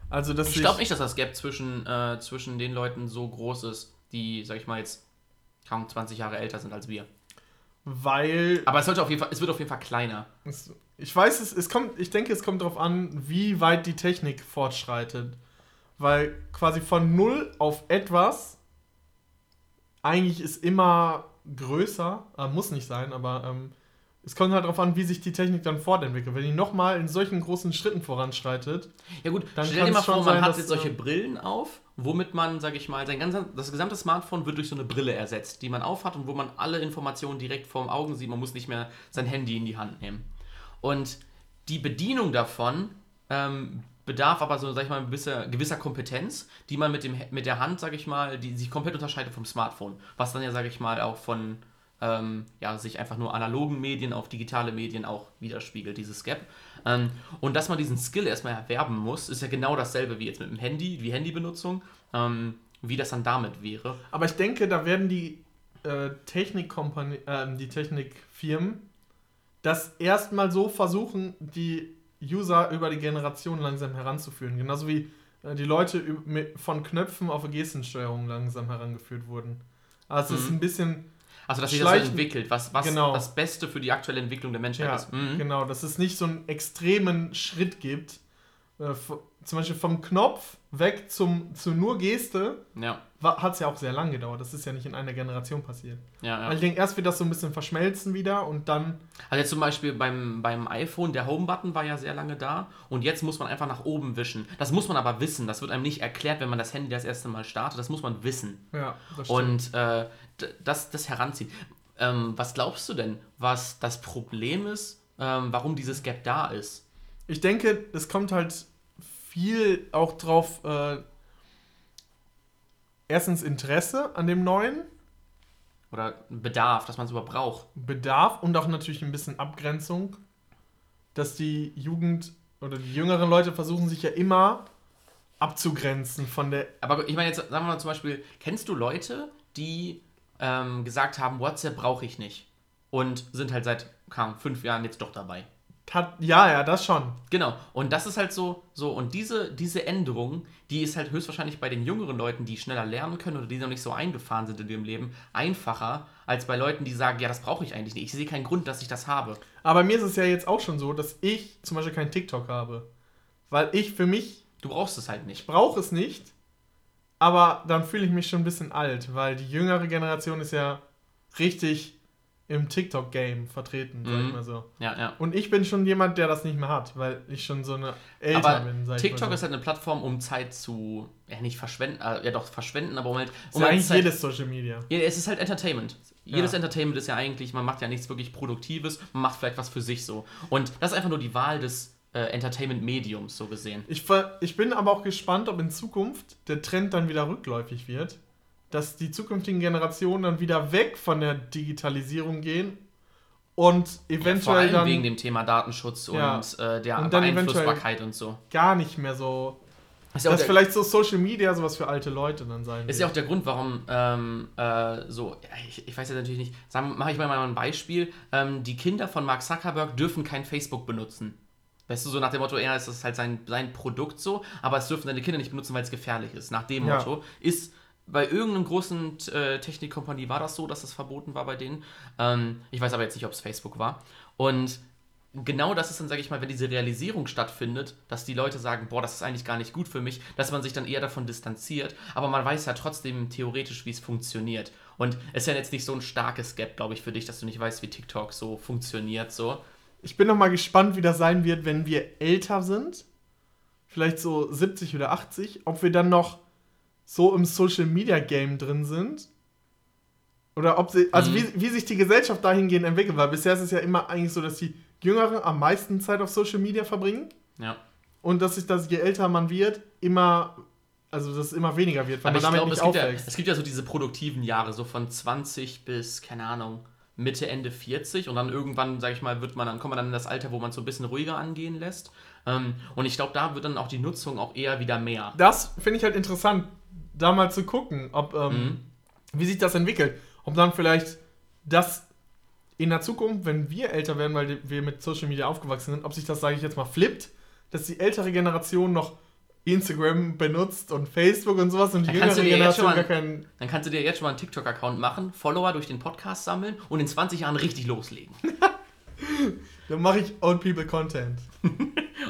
Also, dass Ich glaube nicht, dass das Gap zwischen, äh, zwischen den Leuten so groß ist, die, sag ich mal, jetzt kaum 20 Jahre älter sind als wir. Weil Aber es, sollte auf jeden Fall, es wird auf jeden Fall kleiner. Es, ich weiß, es, es kommt, ich denke, es kommt darauf an, wie weit die Technik fortschreitet. Weil quasi von null auf etwas eigentlich ist immer größer, äh, muss nicht sein, aber ähm, es kommt halt darauf an, wie sich die Technik dann fortentwickelt. Wenn die nochmal in solchen großen Schritten voranschreitet, Ja gut, Dann stell dir mal vor, man sein, hat jetzt solche ähm, Brillen auf, womit man, sag ich mal, sein ganzer, das gesamte Smartphone wird durch so eine Brille ersetzt, die man aufhat und wo man alle Informationen direkt vor den Augen sieht. Man muss nicht mehr sein Handy in die Hand nehmen. Und die Bedienung davon ähm, bedarf aber so, sag ich mal, gewisser, gewisser Kompetenz, die man mit, dem, mit der Hand, sag ich mal, die sich komplett unterscheidet vom Smartphone. Was dann ja, sag ich mal, auch von ähm, ja, sich einfach nur analogen Medien auf digitale Medien auch widerspiegelt, dieses Gap. Ähm, und dass man diesen Skill erstmal erwerben muss, ist ja genau dasselbe wie jetzt mit dem Handy, wie Handybenutzung, ähm, wie das dann damit wäre. aber ich denke, da werden die äh, Technikkompanie, ähm, die Technikfirmen das erstmal so versuchen, die User über die Generation langsam heranzuführen. Genauso wie äh, die Leute von Knöpfen auf Gestensteuerung langsam herangeführt wurden. Also es ist Mhm. ein bisschen, Also, dass sich das so entwickelt, was, was Genau. das Beste für die aktuelle Entwicklung der Menschheit ja, ist. Mhm. genau, dass es nicht so einen extremen Schritt gibt. Äh, zum Beispiel vom Knopf weg zum, zu nur Geste Ja, hat es ja auch sehr lang gedauert. Das ist ja nicht in einer Generation passiert. ja, ja. Also ich denke, erst wird das so ein bisschen verschmelzen wieder und dann Also jetzt zum Beispiel beim, beim iPhone, der Home-Button war ja sehr lange da und jetzt muss man einfach nach oben wischen. Das muss man aber wissen. Das wird einem nicht erklärt, wenn man das Handy das erste Mal startet. Das muss man wissen. Ja, das Und äh, das, das heranziehen. Ähm, was glaubst du denn, was das Problem ist, ähm, warum dieses Gap da ist? Ich denke, es kommt halt viel auch drauf, äh, erstens Interesse an dem Neuen, Oder Bedarf, dass man es überhaupt braucht? Bedarf und auch natürlich ein bisschen Abgrenzung, dass die Jugend oder die jüngeren Leute versuchen sich ja immer abzugrenzen von der. Aber ich meine jetzt, sagen wir mal zum Beispiel, kennst du Leute, die ähm, gesagt haben, WhatsApp brauche ich nicht und sind halt seit Ahnung, fünf Jahren jetzt doch dabei? Hat, ja, ja, das schon. Genau. Und das ist halt so, so, und diese, diese Änderung, die ist halt höchstwahrscheinlich bei den jüngeren Leuten, die schneller lernen können oder die noch nicht so eingefahren sind in ihrem Leben, einfacher, als bei Leuten, die sagen, ja, das brauche ich eigentlich nicht. Ich sehe keinen Grund, dass ich das habe. Aber mir ist es ja jetzt auch schon so, dass ich zum Beispiel kein TikTok habe. Weil ich für mich Du brauchst es halt nicht. brauche es nicht, aber dann fühle ich mich schon ein bisschen alt, weil die jüngere Generation ist ja richtig im TikTok-Game vertreten, sag ich Mhm. mal so. Ja, ja. Und ich bin schon jemand, der das nicht mehr hat, weil ich schon so eine älter Aber bin, sag ich TikTok mal ist so. halt eine Plattform, um Zeit zu, ja nicht verschwenden, äh, ja doch verschwenden, aber um halt, Ist um ja halt eigentlich Zeit, jedes Social Media. Ja, es ist halt Entertainment. Jedes Ja. Entertainment ist ja eigentlich, man macht ja nichts wirklich Produktives, man macht vielleicht was für sich so. Und das ist einfach nur die Wahl des äh, Entertainment-Mediums, so gesehen. Ich, ich bin aber auch gespannt, ob in Zukunft der Trend dann wieder rückläufig wird, dass die zukünftigen Generationen dann wieder weg von der Digitalisierung gehen und Vor eventuell allem dann wegen dem Thema Datenschutz Ja. und äh, der Und Beeinflussbarkeit und so. gar nicht mehr so. Ist ja, Dass der, vielleicht so Social Media sowas für alte Leute dann sein ist ja auch der Grund, warum ähm, äh, so, ja, ich, ich weiß ja natürlich nicht, sagen mache ich mal mal ein Beispiel. Ähm, die Kinder von Mark Zuckerberg dürfen kein Facebook benutzen. Weißt du, so nach dem Motto, ja, es ist halt sein, sein Produkt so, aber es dürfen seine Kinder nicht benutzen, weil es gefährlich ist. Nach dem Ja. Motto ist bei irgendeiner großen äh, Technikkompanie war das so, dass das verboten war bei denen. Ähm, ich weiß aber jetzt nicht, ob es Facebook war. Und genau das ist dann, sage ich mal, wenn diese Realisierung stattfindet, dass die Leute sagen, boah, das ist eigentlich gar nicht gut für mich, dass man sich dann eher davon distanziert, aber man weiß ja trotzdem theoretisch, wie es funktioniert. Und es ist ja jetzt nicht so ein starkes Gap, glaube ich, für dich, dass du nicht weißt, wie TikTok so funktioniert. So. Ich bin noch mal gespannt, wie das sein wird, wenn wir älter sind. Vielleicht so 70 oder 80. Ob wir dann noch so im Social Media Game drin sind. Oder ob sie. Also Mhm. wie, wie sich die Gesellschaft dahingehend entwickelt. Weil bisher ist es ja immer eigentlich so, dass die Jüngeren am meisten Zeit auf Social Media verbringen. Ja. Und dass sich das, je älter man wird, immer. Also dass es immer weniger wird, weil Aber man damit glaube, nicht es, gibt ja, es gibt ja so diese produktiven Jahre, so von 20 bis, keine Ahnung, Mitte, Ende 40 und dann irgendwann, sag ich mal, wird man dann, kommt man dann in das Alter, wo man es so ein bisschen ruhiger angehen lässt. Ähm, und ich glaube, da wird dann auch die Nutzung auch eher wieder mehr. das finde ich halt interessant, da mal zu gucken, ob, ähm, Mhm. wie sich das entwickelt. Ob dann vielleicht das in der Zukunft, wenn wir älter werden, weil wir mit Social Media aufgewachsen sind, ob sich das, sage ich jetzt mal, flippt, dass die ältere Generation noch Instagram benutzt und Facebook und sowas und die jüngere Generation schon gar mal- keinen. Dann kannst du dir jetzt schon mal einen TikTok-Account machen, Follower durch den Podcast sammeln und in 20 Jahren richtig loslegen. Dann mache ich Old People Content.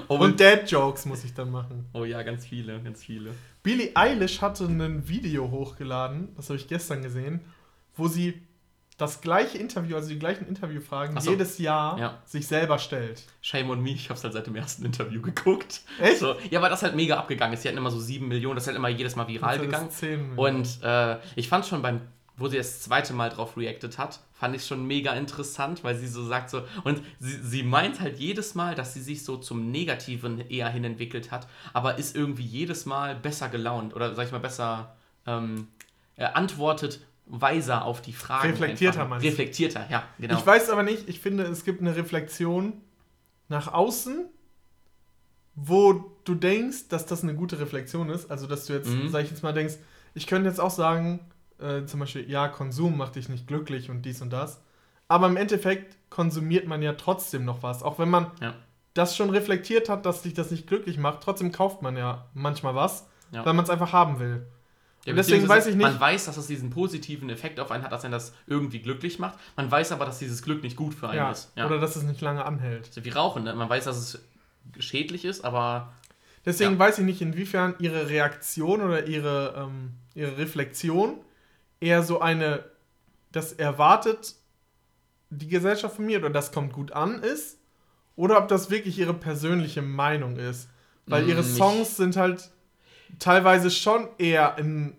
Oh, Und Dad Jokes muss ich dann machen. oh ja, ganz viele, ganz viele. Billie Eilish hatte ein Video hochgeladen, das habe ich gestern gesehen, wo sie das gleiche Interview, also die gleichen Interviewfragen so. jedes Jahr Ja. sich selber stellt. Shame on me, ich hab's halt seit dem ersten Interview geguckt. Echt? So, ja, weil das halt mega abgegangen ist. Die hatten immer so 7 Millionen, das ist halt immer jedes Mal viral gegangen. 10 Und äh, ich fand schon beim, wo sie das zweite Mal drauf reacted hat, fand ich schon mega interessant, weil sie so sagt so, und sie, sie meint halt jedes Mal, dass sie sich so zum Negativen eher hin entwickelt hat, aber ist irgendwie jedes Mal besser gelaunt oder sag ich mal besser ähm, äh, antwortet weiser auf die Fragen. Reflektierter meinst? Reflektierter, ja, genau. Ich weiß aber nicht, ich finde, es gibt eine Reflexion nach außen, wo du denkst, dass das eine gute Reflexion ist. Also, dass du jetzt, Mhm. sag ich jetzt mal, denkst, ich könnte jetzt auch sagen, äh, zum Beispiel, ja, Konsum macht dich nicht glücklich und dies und das. Aber im Endeffekt konsumiert man ja trotzdem noch was. Auch wenn man Ja. das schon reflektiert hat, dass dich das nicht glücklich macht, trotzdem kauft man ja manchmal was, Ja. weil man es einfach haben will. Ja, deswegen weiß ich nicht- Man weiß, dass es diesen positiven Effekt auf einen hat, dass einen das irgendwie glücklich macht. Man weiß aber, dass dieses Glück nicht gut für einen ist. Oder dass es nicht lange anhält. so wie Rauchen, ne? Man weiß, dass es schädlich ist, aber Deswegen weiß ich nicht, inwiefern ihre Reaktion oder ihre, ähm, ihre Reflexion eher so eine, das erwartet die Gesellschaft von mir oder das kommt gut an ist, oder ob das wirklich ihre persönliche Meinung ist. Weil Mm, ihre ich- Songs sind halt teilweise schon eher in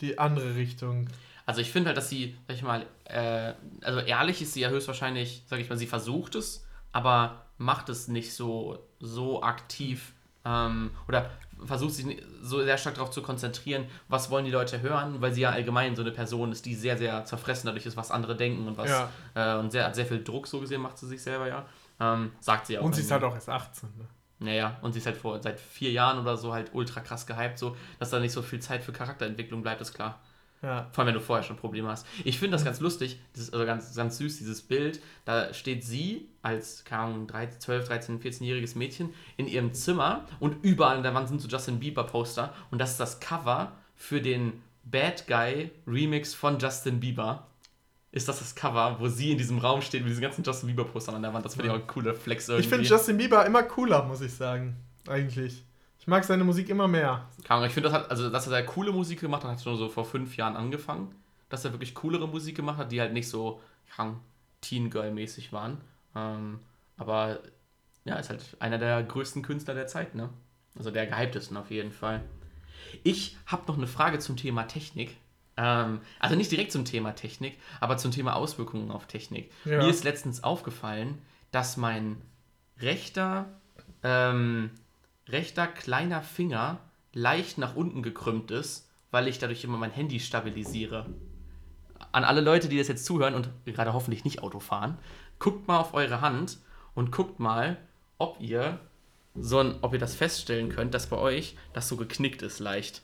die andere Richtung. Also ich finde halt, dass sie, sag ich mal, äh, also ehrlich ist sie ja höchstwahrscheinlich, sag ich mal, sie versucht es, aber macht es nicht so, so aktiv ähm, oder versucht sich so sehr stark darauf zu konzentrieren, was wollen die Leute hören, weil sie ja allgemein so eine Person ist, die sehr, sehr zerfressen dadurch ist, was andere denken und was Ja. äh, und sehr, hat sehr viel Druck so gesehen, macht sie sich selber ja. Ähm, sagt sie ja auch. Und sie ist halt auch erst 18. Ne? Naja, und sie ist halt vor seit vier Jahren oder so halt ultra krass gehypt, so dass da nicht so viel Zeit für Charakterentwicklung bleibt, ist klar. Ja. Vor allem, wenn du vorher schon Probleme hast. Ich finde das ganz lustig, dieses, also ganz, ganz süß, dieses Bild. Da steht sie als, keine Ahnung, 13, 12, 13, 14-jähriges Mädchen in ihrem Zimmer und überall an der Wand sind so Justin Bieber-Poster. Und das ist das Cover für den Bad Guy Remix von Justin Bieber. Ist das das Cover, wo sie in diesem Raum steht mit diesen ganzen Justin Bieber-Postern an der Wand? Das finde ich auch ein cooler Flex irgendwie. Ich finde Justin Bieber immer cooler, muss ich sagen. Eigentlich. Ich mag seine Musik immer mehr. Ich finde, das hat, also, dass er da coole Musik gemacht hat, hat schon so vor fünf Jahren angefangen. Dass er wirklich coolere Musik gemacht hat, die halt nicht so Teen Girl-mäßig waren. Ähm, aber ja, ist halt einer der größten Künstler der Zeit, ne? Also der gehyptesten auf jeden Fall. Ich habe noch eine Frage zum Thema Technik. Ähm, also nicht direkt zum Thema Technik, aber zum Thema Auswirkungen auf Technik. Ja. Mir ist letztens aufgefallen, dass mein rechter, ähm, rechter kleiner Finger leicht nach unten gekrümmt ist, weil ich dadurch immer mein Handy stabilisiere. An alle Leute, die das jetzt zuhören und gerade hoffentlich nicht Auto fahren, guckt mal auf eure Hand und guckt mal, ob ihr so ein, ob ihr das feststellen könnt, dass bei euch das so geknickt ist leicht.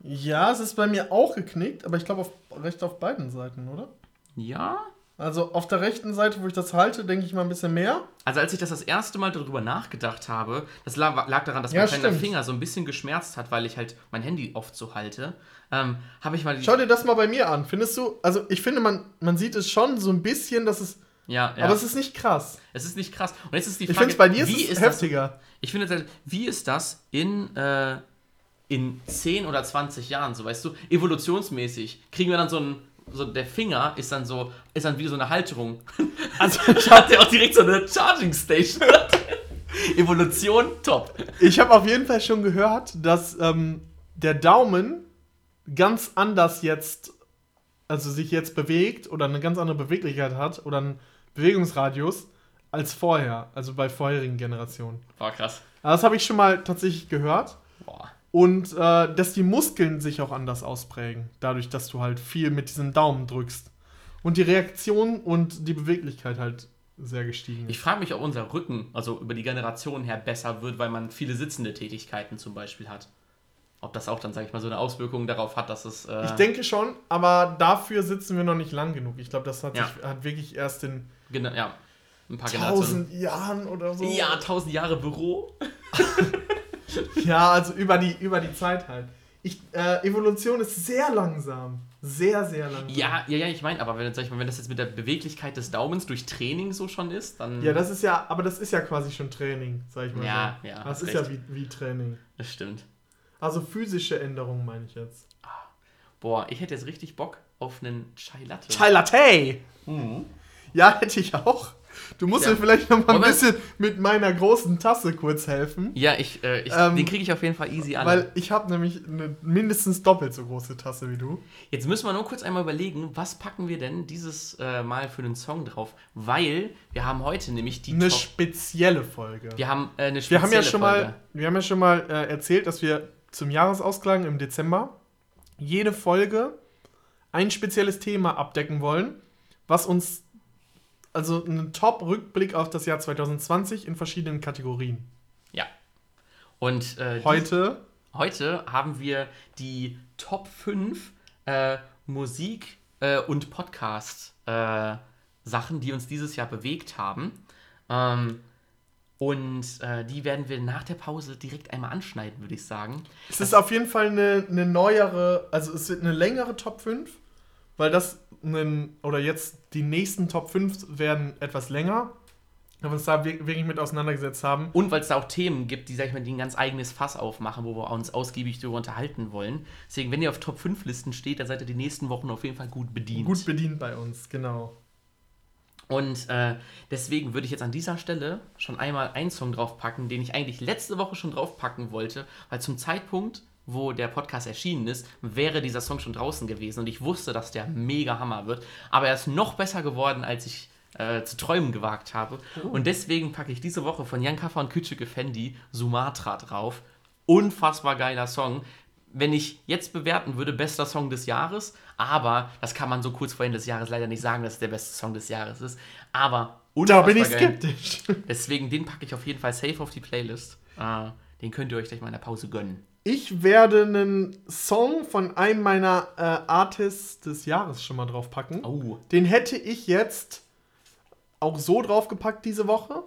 Ja, es ist bei mir auch geknickt, aber ich glaube auf, recht auf beiden Seiten, oder? Ja? Also auf der rechten Seite, wo ich das halte, denke ich mal ein bisschen mehr. Also als ich das das erste Mal darüber nachgedacht habe, das lag, lag daran, dass Ja, mein kleiner stimmt. Finger so ein bisschen geschmerzt hat, weil ich halt mein Handy oft so halte, ähm, habe ich mal die... Schau dir das mal bei mir an. Findest du, also ich finde, man, man sieht es schon so ein bisschen, dass es, ja, ja. aber es ist nicht krass. es ist nicht krass. Und jetzt ist die Ich Frage, finde, bei dir ist wie es ist das heftiger. Ich finde, das- wie ist das in, äh, in 10 oder 20 Jahren, so weißt du, evolutionsmäßig, kriegen wir dann so ein, so der Finger ist dann so, ist dann wie so eine Halterung. Also ich hatte auch direkt so eine Charging Station. Evolution, top. Ich habe auf jeden Fall schon gehört, dass ähm, der Daumen ganz anders jetzt, also sich jetzt bewegt oder eine ganz andere Beweglichkeit hat oder einen Bewegungsradius als vorher, also bei vorherigen Generationen. War krass. Das habe ich schon mal tatsächlich gehört. Boah. Und äh, dass die Muskeln sich auch anders ausprägen, dadurch, dass du halt viel mit diesem Daumen drückst. Und die Reaktion und die Beweglichkeit halt sehr gestiegen Ich frage mich, ob unser Rücken, also über die Generation her, besser wird, weil man viele sitzende Tätigkeiten zum Beispiel hat. Ob das auch dann, sage ich mal, so eine Auswirkung darauf hat, dass es. Äh, Ich denke schon, aber dafür sitzen wir noch nicht lang genug. Ich glaube, das hat, Ja. sich, hat wirklich erst in gena- ja, ein paar Generationen. tausend Jahren oder so. Ja, tausend Jahre Büro. Ja, also über die, über die Zeit halt. Ich, äh, Evolution ist sehr langsam. Sehr, sehr langsam. Ja, ja, ja, ich meine, aber wenn, sag ich mal, wenn das jetzt mit der Beweglichkeit des Daumens durch Training so schon ist, dann. Ja, das ist ja, aber das ist ja quasi schon Training, sag ich mal. Ja, so. ja, Das ist ja recht. wie, wie Training. das stimmt. Also physische Änderungen meine ich jetzt. Boah, ich hätte jetzt richtig Bock auf einen Chai Latte. Chai Latte! Mhm. Ja, hätte ich auch. Du musst Ja. mir vielleicht noch mal ein wir- bisschen mit meiner großen Tasse kurz helfen. Ja, ich, äh, ich Ähm, den kriege ich auf jeden Fall easy an. Weil ich habe nämlich eine mindestens doppelt so große Tasse wie du. Jetzt müssen wir nur kurz einmal überlegen, was packen wir denn dieses äh, Mal für einen Song drauf? Weil wir haben heute nämlich die Eine Top- spezielle Folge. Wir haben äh, eine Wir spezielle haben ja schon Folge. mal, wir haben ja schon mal äh, erzählt, dass wir zum Jahresausklang im Dezember jede Folge ein spezielles Thema abdecken wollen, was uns also einen Top-Rückblick auf das Jahr 2020 in verschiedenen Kategorien. Ja. Und äh, Heute heute haben wir die Top 5 äh, Musik- äh, und Podcast-Sachen, die uns dieses Jahr bewegt haben. Ähm, und äh, die werden wir nach der Pause direkt einmal anschneiden, würde ich sagen. es ist auf jeden Fall eine, eine neuere, also es wird eine längere Top 5, weil das einen, oder jetzt die nächsten Top 5 werden etwas länger, weil wir uns da wir- wirklich mit auseinandergesetzt haben. Und weil es da auch Themen gibt, die, sag ich mal, die ein ganz eigenes Fass aufmachen, wo wir uns ausgiebig darüber unterhalten wollen. Deswegen, wenn ihr auf Top 5 Listen steht, dann seid ihr die nächsten Wochen auf jeden Fall gut bedient. Gut bedient bei uns, genau. Und äh, deswegen würde ich jetzt an dieser Stelle schon einmal einen Song draufpacken, den ich eigentlich letzte Woche schon draufpacken wollte, weil zum Zeitpunkt, wo der Podcast erschienen ist, wäre dieser Song schon draußen gewesen und ich wusste, dass der mega Hammer wird. Aber er ist noch besser geworden, als ich äh, zu träumen gewagt habe. Und deswegen packe ich diese Woche von Jan Kaffer und Küçük Effendi Sumatra drauf. Unfassbar geiler Song. Wenn ich jetzt bewerten würde, bester Song des Jahres, aber das kann man so kurz vor Ende des Jahres leider nicht sagen, dass es der beste Song des Jahres ist. Aber Da bin ich unfassbar geil. skeptisch. Deswegen, den packe ich auf jeden Fall safe auf die Playlist. Äh, den könnt ihr euch gleich mal in der Pause gönnen. Ich werde einen Song von einem meiner äh, Artists des Jahres schon mal draufpacken. Oh. Den hätte ich jetzt auch so draufgepackt diese Woche.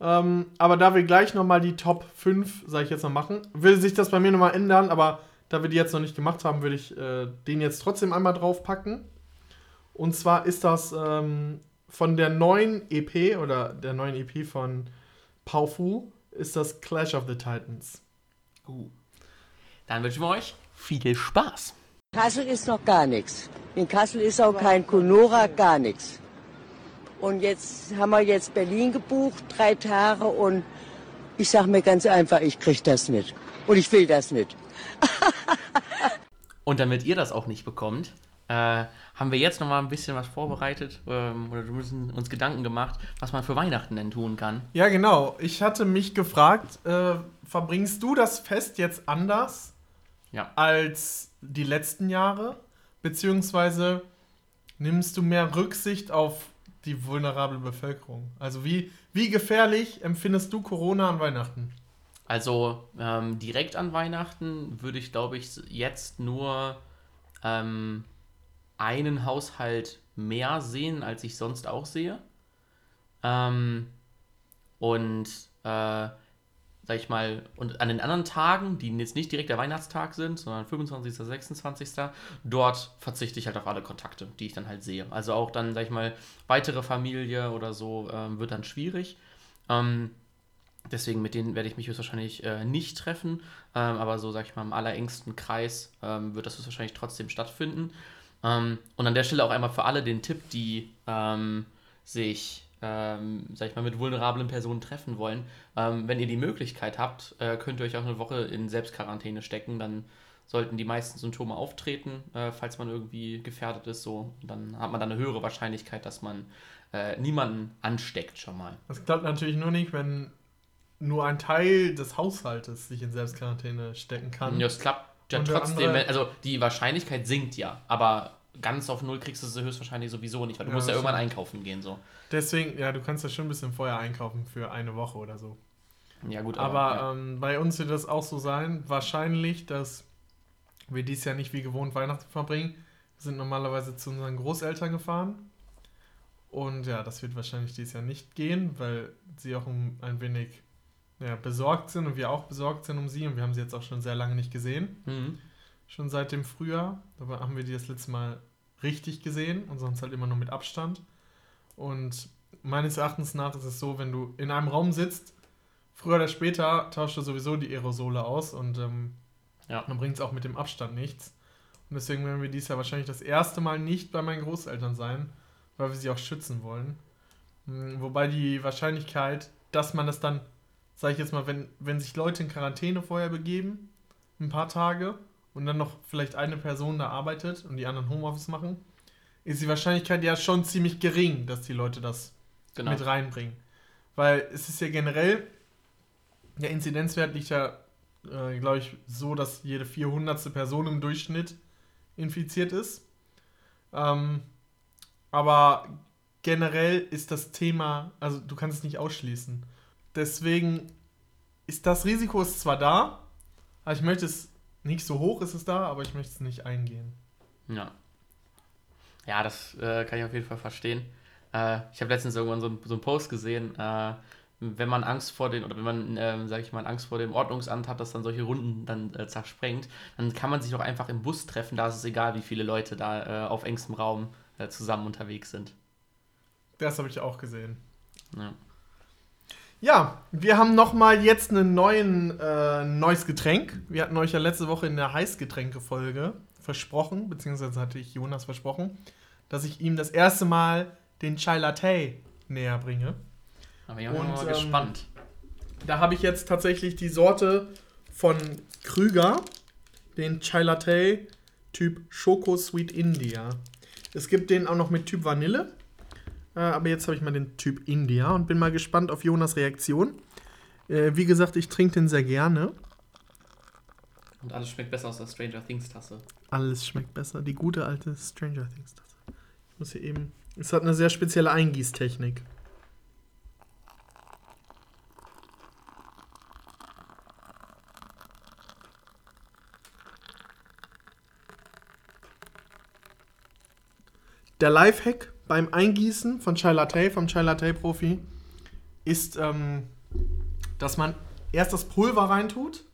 Ähm, aber da wir gleich noch mal die Top 5, sage ich jetzt noch machen, will sich das bei mir noch mal ändern. Aber da wir die jetzt noch nicht gemacht haben, würde ich äh, den jetzt trotzdem einmal draufpacken. Und zwar ist das ähm, von der neuen EP oder der neuen EP von Paufu ist das Clash of the Titans. Uh. Dann wünschen wir euch viel Spaß. Kassel ist noch gar nichts. In Kassel ist auch kein Conora, gar nichts. Und jetzt haben wir jetzt Berlin gebucht, drei Tage und ich sag mir ganz einfach, ich krieg das nicht. Und ich will das nicht. Und damit ihr das auch nicht bekommt, äh, haben wir jetzt noch mal ein bisschen was vorbereitet ähm, oder wir müssen uns Gedanken gemacht, was man für Weihnachten denn tun kann. Ja, genau. Ich hatte mich gefragt, äh, verbringst du das Fest jetzt anders Ja. als die letzten Jahre? Beziehungsweise nimmst du mehr Rücksicht auf die vulnerable Bevölkerung? Also wie, wie gefährlich empfindest du Corona an Weihnachten? Also ähm, direkt an Weihnachten würde ich, glaube ich, jetzt nur ähm, einen Haushalt mehr sehen, als ich sonst auch sehe. Ähm, und äh, sag ich mal, und an den anderen Tagen, die jetzt nicht direkt der Weihnachtstag sind, sondern 25., 26., dort verzichte ich halt auf alle Kontakte, die ich dann halt sehe. Also auch dann, sag ich mal, weitere Familie oder so ähm, wird dann schwierig. Ähm, Deswegen mit denen werde ich mich höchstwahrscheinlich äh, nicht treffen. Ähm, aber so, sag ich mal, im allerengsten Kreis ähm, wird das höchstwahrscheinlich trotzdem stattfinden. Ähm, und an der Stelle auch einmal für alle den Tipp, die ähm, sich, ähm, sag ich mal, mit vulnerablen Personen treffen wollen. Ähm, wenn ihr die Möglichkeit habt, äh, könnt ihr euch auch eine Woche in Selbstquarantäne stecken. Dann sollten die meisten Symptome auftreten, äh, falls man irgendwie gefährdet ist. So, dann hat man dann eine höhere Wahrscheinlichkeit, dass man äh, niemanden ansteckt schon mal. Das klappt natürlich nur nicht, wenn nur ein Teil des Haushaltes sich in Selbstquarantäne stecken kann. Ja, es klappt ja trotzdem, andere- also die Wahrscheinlichkeit sinkt ja, aber ganz auf Null kriegst du sie höchstwahrscheinlich sowieso nicht, weil du Ja, musst ja irgendwann stimmt. einkaufen gehen, so. Deswegen, ja, du kannst ja schon ein bisschen vorher einkaufen für eine Woche oder so. Ja, gut, Aber ja. ähm, bei uns wird das auch so sein. Wahrscheinlich, dass wir dies Jahr nicht wie gewohnt Weihnachten verbringen. Wir sind normalerweise zu unseren Großeltern gefahren. Und ja, das wird wahrscheinlich dieses Jahr nicht gehen, weil sie auch ein, ein wenig ja, besorgt sind und wir auch besorgt sind um sie. Und wir haben sie jetzt auch schon sehr lange nicht gesehen. Mhm. Schon seit dem Frühjahr. Da haben wir die das letzte Mal richtig gesehen und sonst halt immer nur mit Abstand. Und meines Erachtens nach ist es so, wenn du in einem Raum sitzt, früher oder später tauscht du sowieso die Aerosole aus und ähm, Ja. dann bringt es auch mit dem Abstand nichts. Und deswegen werden wir dies Jahr wahrscheinlich das erste Mal nicht bei meinen Großeltern sein, weil wir sie auch schützen wollen. Mm, Wobei die Wahrscheinlichkeit, dass man das dann, sage ich jetzt mal, wenn, wenn sich Leute in Quarantäne vorher begeben, ein paar Tage und dann noch vielleicht eine Person da arbeitet und die anderen Homeoffice machen, ist die Wahrscheinlichkeit ja schon ziemlich gering, dass die Leute das Genau. mit reinbringen. Weil es ist ja generell, der Inzidenzwert liegt ja, äh, glaube ich, so, dass jede 400. Person im Durchschnitt infiziert ist. Ähm, aber generell ist das Thema, also du kannst es nicht ausschließen. Deswegen ist das Risiko ist zwar da, aber ich möchte es nicht so hoch ist es da, aber ich möchte es nicht eingehen. Ja. Ja, das äh, kann ich auf jeden Fall verstehen. Äh, ich habe letztens irgendwann so, so einen Post gesehen, äh, wenn man Angst vor den, oder wenn man, ähm, sag ich mal, Angst vor dem Ordnungsamt hat, das dann solche Runden dann äh, zersprengt, dann kann man sich doch einfach im Bus treffen, da ist es egal, wie viele Leute da äh, auf engstem Raum äh, zusammen unterwegs sind. Das habe ich auch gesehen. Ja. Ja, wir haben nochmal jetzt einen neuen, äh, ein neues Getränk. Wir hatten euch ja letzte Woche in der Heißgetränke-Folge versprochen, beziehungsweise hatte ich Jonas versprochen, dass ich ihm das erste Mal den Chai Latte näher bringe. Aber ich bin Und, mal ähm, gespannt. Da habe ich jetzt tatsächlich die Sorte von Krüger, den Chai Latte Typ Schoko Sweet India. Es gibt den auch noch mit Typ Vanille. Äh, aber jetzt habe ich mal den Typ India und bin mal gespannt auf Jonas Reaktion. Äh, wie gesagt, ich trinke den sehr gerne. Und alles schmeckt besser aus der Stranger Things Tasse. Alles schmeckt besser. Die gute alte Stranger Things Tasse. Ich muss hier eben. Es hat eine sehr spezielle Eingießtechnik. Der Lifehack beim Eingießen von Chai Latte, vom Chai Latte Profi, ist, ähm, dass man erst das Pulver reintut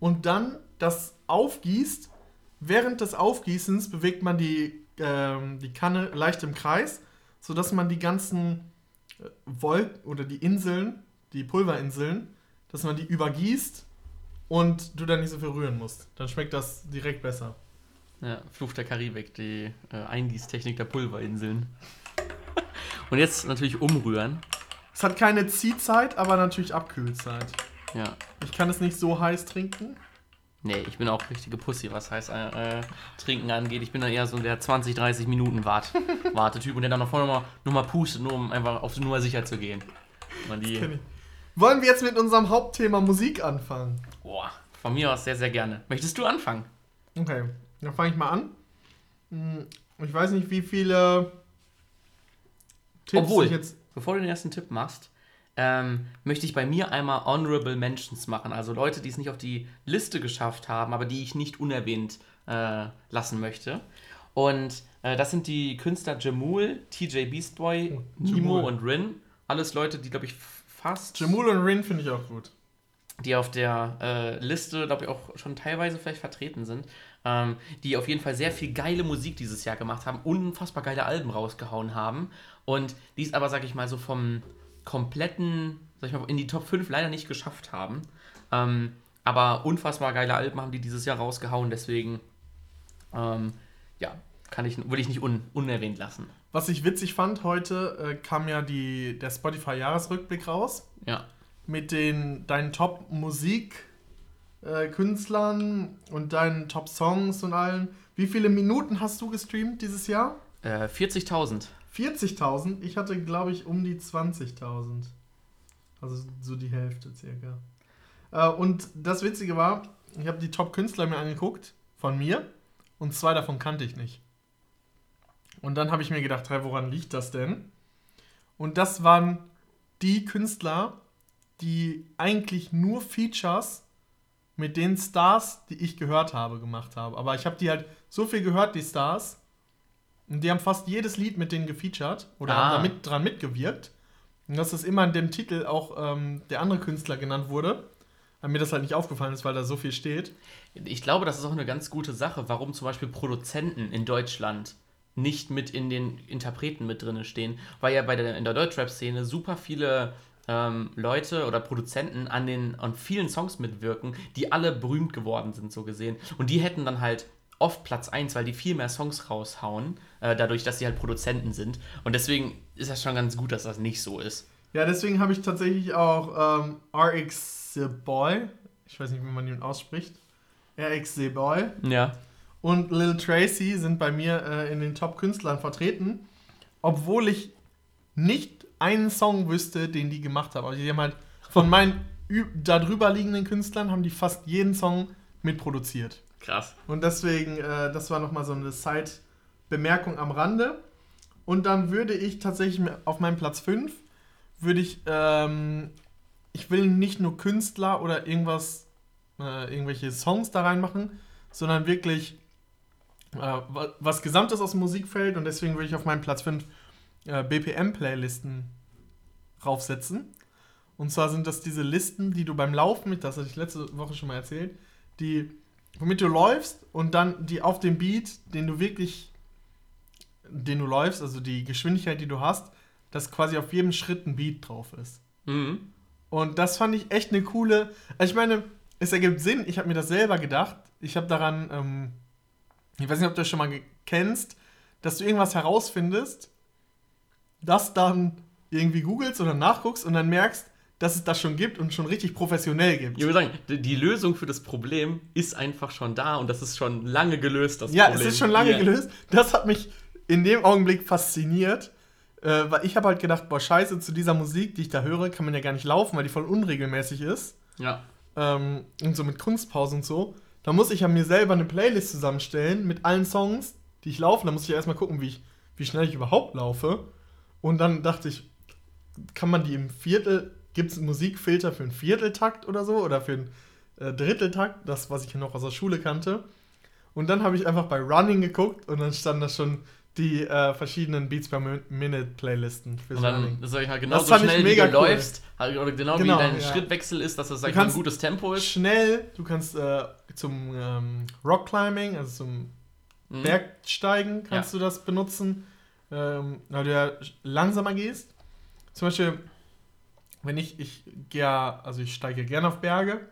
und dann das aufgießt. Während des Aufgießens bewegt man die, ähm, die Kanne leicht im Kreis, sodass man die ganzen äh, Wolken oder die Inseln, die Pulverinseln, dass man die übergießt und du dann nicht so viel rühren musst. Dann schmeckt das direkt besser. Ja, Fluch der Karibik, die äh, Eingießtechnik der Pulverinseln. Und jetzt natürlich umrühren. Es hat keine Ziehzeit, aber natürlich Abkühlzeit. Ja. Ich kann es nicht so heiß trinken. Nee, ich bin auch richtige Pussy, was heißt äh, äh, Trinken angeht. Ich bin dann eher so der 20, 30 Minuten Wart Wartetyp und der dann noch vorne mal, nur mal pustet, nur um einfach auf die Nummer sicher zu gehen. Wollen wir jetzt mit unserem Hauptthema Musik anfangen? boah, von mir aus sehr, sehr gerne. Möchtest du anfangen? Okay, dann fange ich mal an. Hm, Ich weiß nicht, wie viele Tipps Obwohl, ich jetzt. bevor du den ersten Tipp machst, ähm, möchte ich bei mir einmal Honorable Mentions machen. Also Leute, die es nicht auf die Liste geschafft haben, aber die ich nicht unerwähnt äh, lassen möchte. Und äh, das sind die Künstler Jamul, TJ Beastboy, Oh, Nemo und Rin. Alles Leute, die, glaube ich, fast, Jamul und Rin finde ich auch gut. die auf der äh, Liste, glaube ich, auch schon teilweise vielleicht vertreten sind. Ähm, die auf jeden Fall sehr viel geile Musik dieses Jahr gemacht haben, unfassbar geile Alben rausgehauen haben. Und die ist aber, sag ich mal, so vom kompletten, sag ich mal, in die Top 5 leider nicht geschafft haben. Ähm, aber unfassbar geile Alben haben die dieses Jahr rausgehauen, deswegen, ähm, ja, kann ich, will ich nicht un, unerwähnt lassen. Was ich witzig fand, heute äh, kam ja die, der Spotify-Jahresrückblick raus Ja. mit den deinen Top-Musik-Künstlern und deinen Top-Songs und allen. Wie viele Minuten hast du gestreamt dieses Jahr? Äh, 40.000. 40.000? Ich hatte, glaube ich, um die 20.000. Also so die Hälfte circa. Äh, und das Witzige war, ich habe die Top-Künstler mir angeguckt von mir und zwei davon kannte ich nicht. Und dann habe ich mir gedacht, hey, woran liegt das denn? Und das waren die Künstler, die eigentlich nur Features mit den Stars, die ich gehört habe, gemacht haben. Aber ich habe die halt so viel gehört, die Stars. Und die haben fast jedes Lied mit denen gefeatured oder Ah. haben damit dran mitgewirkt. Und dass das immer in dem Titel auch ähm, der andere Künstler genannt wurde. Weil mir das halt nicht aufgefallen ist, weil da so viel steht. Ich glaube, das ist auch eine ganz gute Sache, warum zum Beispiel Produzenten in Deutschland nicht mit in den Interpreten mit drin stehen, weil ja bei der, in der Deutschrap-Szene super viele ähm, Leute oder Produzenten an den an vielen Songs mitwirken, die alle berühmt geworden sind, so gesehen. Und die hätten dann halt oft Platz 1, weil die viel mehr Songs raushauen, äh, dadurch, dass sie halt Produzenten sind. Und deswegen ist das schon ganz gut, dass das nicht so ist. Ja, deswegen habe ich tatsächlich auch ähm, RX The Boy, ich weiß nicht, wie man ihn ausspricht, RX The Boy Ja. und Lil Tracy sind bei mir äh, in den Top-Künstlern vertreten, obwohl ich nicht einen Song wüsste, den die gemacht haben. Also die haben halt von meinen ü- da drüber liegenden Künstlern haben die fast jeden Song mitproduziert. Krass. Und deswegen, äh, das war nochmal so eine Side-Bemerkung am Rande. Und dann würde ich tatsächlich auf meinem Platz 5, würde ich, ähm, ich will nicht nur Künstler oder irgendwas, äh, irgendwelche Songs da reinmachen, sondern wirklich äh, wa- was Gesamtes aus dem Musikfeld. Und deswegen würde ich auf meinem Platz 5 äh, BPM-Playlisten raufsetzen. Und zwar sind das diese Listen, die du beim Laufen das hatte ich letzte Woche schon mal erzählt, die, womit du läufst und dann die auf dem Beat, den du wirklich, den du läufst, also die Geschwindigkeit, die du hast, dass quasi auf jedem Schritt ein Beat drauf ist. Mhm. Und das fand ich echt eine coole. Also ich meine, es ergibt Sinn. Ich habe mir das selber gedacht. Ich habe daran, ähm, ich weiß nicht, ob du das schon mal kennst, dass du irgendwas herausfindest, das dann irgendwie googelst oder nachguckst und dann merkst, dass es das schon gibt und schon richtig professionell gibt. Ich würde sagen, die Lösung für das Problem ist einfach schon da und das ist schon lange gelöst, das Ja, Problem. es ist schon lange Ja. gelöst. Das hat mich in dem Augenblick fasziniert, äh, weil ich habe halt gedacht, boah, scheiße, zu dieser Musik, die ich da höre, kann man ja gar nicht laufen, weil die voll unregelmäßig ist. Ja. ähm, und so mit Kunstpausen und so, da muss ich ja mir selber eine Playlist zusammenstellen mit allen Songs, die ich laufe. Da muss ich ja erstmal gucken, wie, ich, wie schnell ich überhaupt laufe. Und dann dachte ich, kann man die im Viertel, gibt es einen Musikfilter für einen Vierteltakt oder so oder für einen äh, Dritteltakt, das, was ich noch aus der Schule kannte. Und dann habe ich einfach bei Running geguckt und dann standen da schon die äh, verschiedenen Beats per Mi- Minute Playlisten fürs Und dann, Running. sag ich mal, Das ich schnell wie du cool. läufst, halt, oder genau, Genau, wie dein ja. Schrittwechsel ist, dass das, mal, ein gutes Tempo ist. Schnell, du kannst äh, zum ähm, Rockclimbing, also zum Mhm. Bergsteigen kannst du das benutzen, ähm, weil du ja langsamer gehst. Zum Beispiel, wenn ich, ich gehe, ja- also ich steige gerne auf Berge,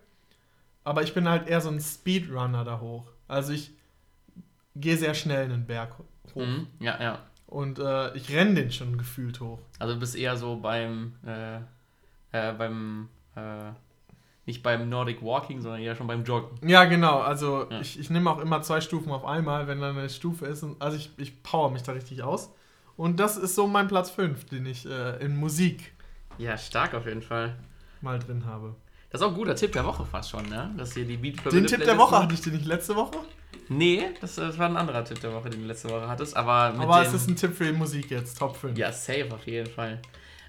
aber ich bin halt eher so ein Speedrunner da hoch. Also ich gehe sehr schnell einen Berg hoch. Mhm. Ja, ja. Und äh, ich renne den schon gefühlt hoch. Also du bist eher so beim, äh, äh, beim, äh, nicht beim Nordic Walking, sondern eher schon beim Joggen. Ja, genau. Also Ja. ich, ich nehme auch immer zwei Stufen auf einmal, wenn da eine Stufe ist. Und, also ich, ich power mich da richtig aus. Und das ist so mein Platz 5, den ich äh, in Musik Ja, stark auf jeden Fall. mal drin habe. Das ist auch ein guter Tipp der Woche fast schon, ne? Dass hier die Beat Den Tipp der Woche hatte ich den nicht letzte Woche. Nee, das, das war ein anderer Tipp der Woche, den du letzte Woche hattest. Aber mit Aber den, es ist ein Tipp für die Musik jetzt, Top 5. Ja, safe auf jeden Fall.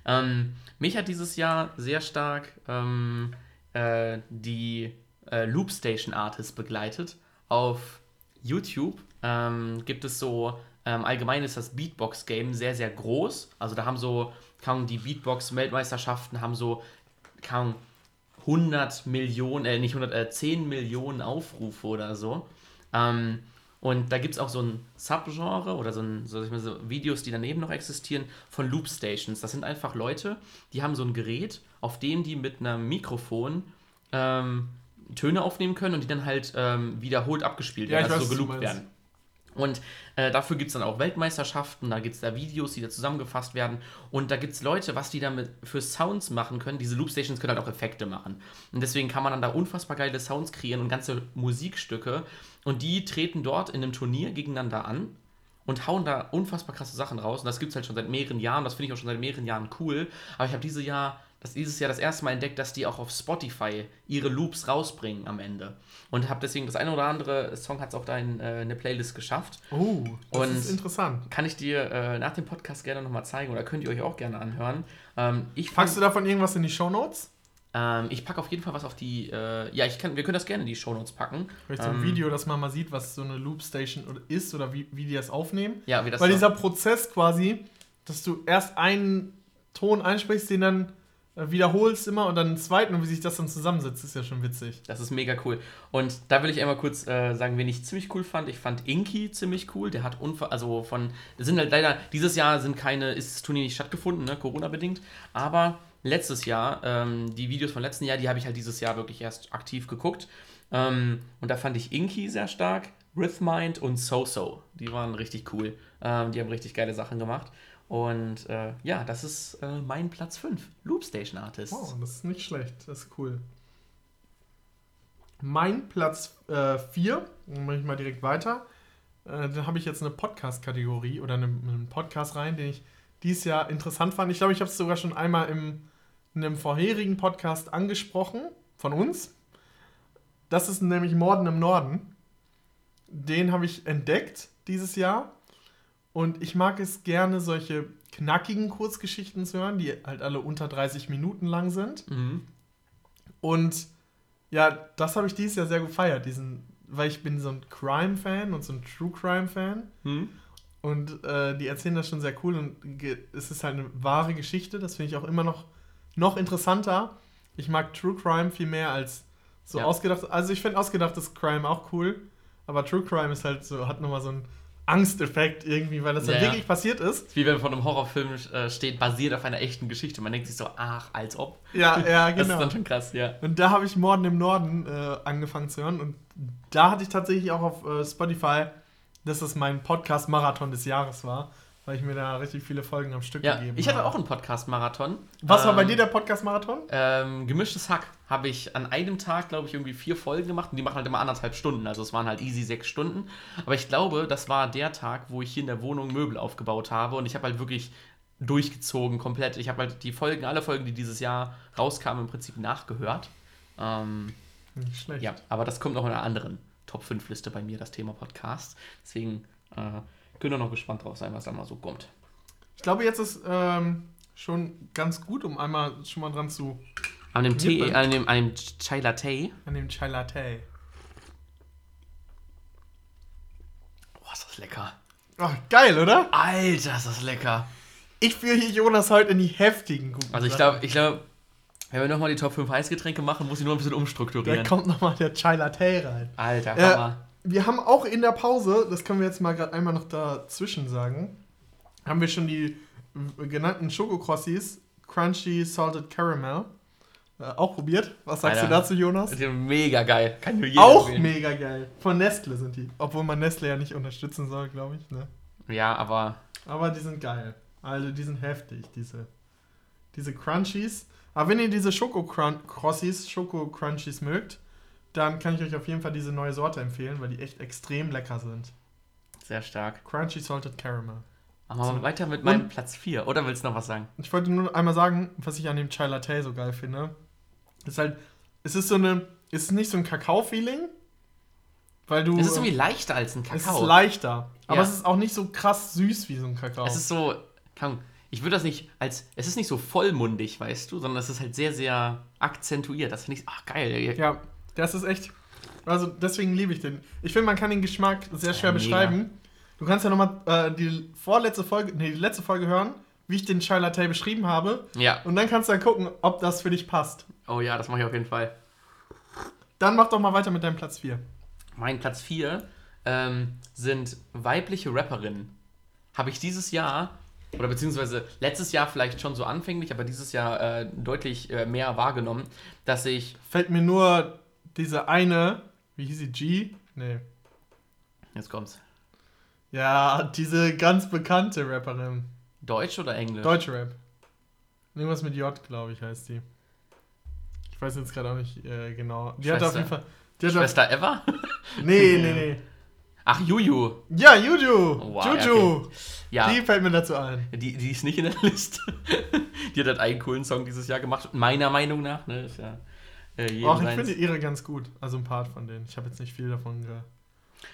Ähm, mich hat dieses Jahr sehr stark ähm, äh, die äh, Loopstation Artist begleitet. Auf YouTube ähm, gibt es so, ähm, allgemein ist das Beatbox-Game sehr, sehr groß. Also da haben so, kann die Beatbox-Weltmeisterschaften haben so, kann 100 Millionen, äh, nicht 100, äh, 10 Millionen Aufrufe oder so. Ähm, Und da gibt es auch so ein Subgenre oder so, ein, so, so Videos, die daneben noch existieren, von Loop Stations. Das sind einfach Leute, die haben so ein Gerät, auf dem die mit einem Mikrofon ähm, Töne aufnehmen können und die dann halt ähm, wiederholt abgespielt Ja, werden, ich also weiß, so geloopt werden. Und äh, dafür gibt es dann auch Weltmeisterschaften, da gibt es da Videos, die da zusammengefasst werden. Und da gibt es Leute, was die damit für Sounds machen können. Diese Loopstations können halt auch Effekte machen. Und deswegen kann man dann da unfassbar geile Sounds kreieren und ganze Musikstücke. Und die treten dort in einem Turnier gegeneinander an und hauen da unfassbar krasse Sachen raus. Und das gibt es halt schon seit mehreren Jahren. Das finde ich auch schon seit mehreren Jahren cool. Aber ich habe dieses Jahr, dieses Jahr das erste Mal entdeckt, dass die auch auf Spotify ihre Loops rausbringen am Ende. Und habe deswegen das eine oder andere Song hat es auch da in äh, eine Playlist geschafft. Oh, das Und- ist interessant. Kann ich dir äh, nach dem Podcast gerne nochmal zeigen oder könnt ihr euch auch gerne anhören. Ähm, ich Packst du davon irgendwas in die Shownotes? ähm, ich packe auf jeden Fall was auf die. Äh, ja, ich kann, wir können das gerne in die Shownotes packen. Vielleicht so ein Ähm, Video, dass man mal sieht, was so eine Loopstation oder- ist oder wie, wie die das aufnehmen. Ja, wie das Weil dieser Prozess quasi, dass du erst einen Ton einsprichst, den dann wiederholst immer und dann einen zweiten und wie sich das dann zusammensetzt, ist ja schon witzig. Das ist mega cool. Und da will ich einmal kurz äh, sagen, wen ich ziemlich cool fand. Ich fand Inky ziemlich cool. Der hat unver also von, sind halt leider, dieses Jahr sind keine, ist das Turnier nicht stattgefunden, ne, Corona-bedingt. Aber letztes Jahr, ähm, die Videos von letzten Jahr, die habe ich halt dieses Jahr wirklich erst aktiv geguckt. Ähm, und da fand ich Inky sehr stark, Rhythmind und So-So. Die waren richtig cool. Ähm, die haben richtig geile Sachen gemacht. Und äh, ja, das ist äh, mein Platz 5. Loopstation Artist. Wow, das ist nicht schlecht, das ist cool. Mein Platz 4, dann mache ich mal direkt weiter. Äh, dann habe ich jetzt eine Podcast-Kategorie oder eine, einen Podcast rein, den ich dieses Jahr interessant fand. Ich glaube, ich habe es sogar schon einmal im, in einem vorherigen Podcast angesprochen, von uns. Das ist nämlich Morden im Norden. Den habe ich entdeckt dieses Jahr. Und ich mag es gerne, solche knackigen Kurzgeschichten zu hören, die halt alle unter 30 Minuten lang sind. Mhm. Und ja, das habe ich dieses Jahr sehr gefeiert, diesen, weil ich bin so ein Crime-Fan und so ein True Crime-Fan. Mhm. Und äh, die erzählen das schon sehr cool und es ist halt eine wahre Geschichte. Das finde ich auch immer noch, noch interessanter. Ich mag True Crime viel mehr als so Ja. ausgedacht. Also ich finde ausgedachtes Crime auch cool, aber True Crime ist halt so, hat nochmal so einen Angsteffekt irgendwie, weil das Ja, dann ja. wirklich passiert ist. Wie wenn von einem Horrorfilm äh, steht, basiert auf einer echten Geschichte. Man denkt sich so, ach, als ob. Ja, ja, Das ist genau. dann schon krass, ja. Und da habe ich Morden im Norden äh, angefangen zu hören. Und da hatte ich tatsächlich auch auf äh, Spotify, dass das mein Podcast-Marathon des Jahres war, weil ich mir da richtig viele Folgen am Stück Ja, gegeben ich hatte habe. auch einen Podcast-Marathon. Was war bei Ähm, dir der Podcast-Marathon? Ähm, gemischtes Hack habe ich an einem Tag, glaube ich, irgendwie vier Folgen gemacht und die machen halt immer anderthalb Stunden. Also es waren halt easy sechs Stunden. Aber ich glaube, das war der Tag, wo ich hier in der Wohnung Möbel aufgebaut habe und ich habe halt wirklich durchgezogen komplett. Ich habe halt die Folgen, alle Folgen, die dieses Jahr rauskamen, im Prinzip nachgehört. Ähm, Nicht schlecht. ja, aber das kommt noch in einer anderen Top 5 Liste bei mir, das Thema Podcast. Deswegen äh, könnt ihr noch gespannt drauf sein, was da mal so kommt. Ich glaube, jetzt ist ähm, schon ganz gut, um einmal schon mal dran zu An dem Tee, an dem, an dem Chai Latte. an dem Chai Latte. Boah, ist das lecker. Oh, geil, oder? Alter, ist das lecker. Ich führe hier Jonas heute in die heftigen guten Also ich glaube, ich glaube, wenn wir nochmal die Top 5 Heißgetränke machen, muss ich nur ein bisschen Da umstrukturieren. kommt nochmal der Chai Latte rein. Alter, Äh, Hammer. wir haben auch in der Pause, das können wir jetzt mal gerade einmal noch dazwischen sagen, haben wir schon die äh, genannten Schokokrossis, Crunchy Salted Caramel, äh, auch probiert. Was sagst Alter. du dazu, Jonas? Die sind mega geil. Kann nur jeder Auch empfehlen. mega geil. Von Nestle sind die. Obwohl man Nestle ja nicht unterstützen soll, glaube ich. Ne? Ja, aber Aber die sind geil. Also die sind heftig, diese, diese Crunchies. Aber wenn ihr diese Schoko-Crossis, Schoko-Crunchies mögt, dann kann ich euch auf jeden Fall diese neue Sorte empfehlen, weil die echt extrem lecker sind. sehr stark. Crunchy Salted Caramel. Machen wir mal weiter mit meinem Platz 4. Oder willst du noch was sagen? Ich wollte nur einmal sagen, was ich an dem Chai Latte so geil finde. Ist halt, es ist so eine, es ist nicht so ein Kakao-Feeling, weil du. Es ist irgendwie leichter als ein es Kakao. ist leichter, aber Ja. es ist auch nicht so krass süß wie so ein Kakao. Es ist so, ich würde das nicht als, es ist nicht so vollmundig, weißt du, sondern es ist halt sehr, sehr akzentuiert. Das finde ich, ach geil. ja, das ist echt. Also deswegen liebe ich den. Ich finde, man kann den Geschmack sehr schwer mega. beschreiben. Du kannst ja nochmal äh, die vorletzte Folge, nee, die letzte Folge hören, wie ich den Chai Latte beschrieben habe. Ja. Und dann kannst du dann gucken, ob das für dich passt. Oh ja, das mache ich auf jeden Fall. Dann mach doch mal weiter mit deinem Platz 4. Mein Platz 4 ähm, sind weibliche Rapperinnen. Habe ich dieses Jahr, oder beziehungsweise letztes Jahr vielleicht schon so anfänglich, aber dieses Jahr äh, deutlich äh, mehr wahrgenommen, dass ich. Fällt mir nur diese eine, wie hieß sie, G? Nee. Jetzt kommt's. Ja, diese ganz bekannte Rapperin. Deutsch oder Englisch? Deutsche Rap. Irgendwas mit J, glaube ich, heißt die. Ich weiß jetzt gerade auch nicht äh, genau. Die hat auf Schwester. jeden Fall. Die hat auf, Schwester Eva? nee, nee, nee. Ach, Juju. Ja, Juju. Wow, Juju. Ja, Die fällt mir dazu ein. die, die ist nicht in der Liste. die hat halt einen coolen Song dieses Jahr gemacht, meiner Meinung nach. Ne? Ist ja, äh, Ach, ich finde ihre ganz gut. Also ein Part von denen. Ich habe jetzt nicht viel davon gehört.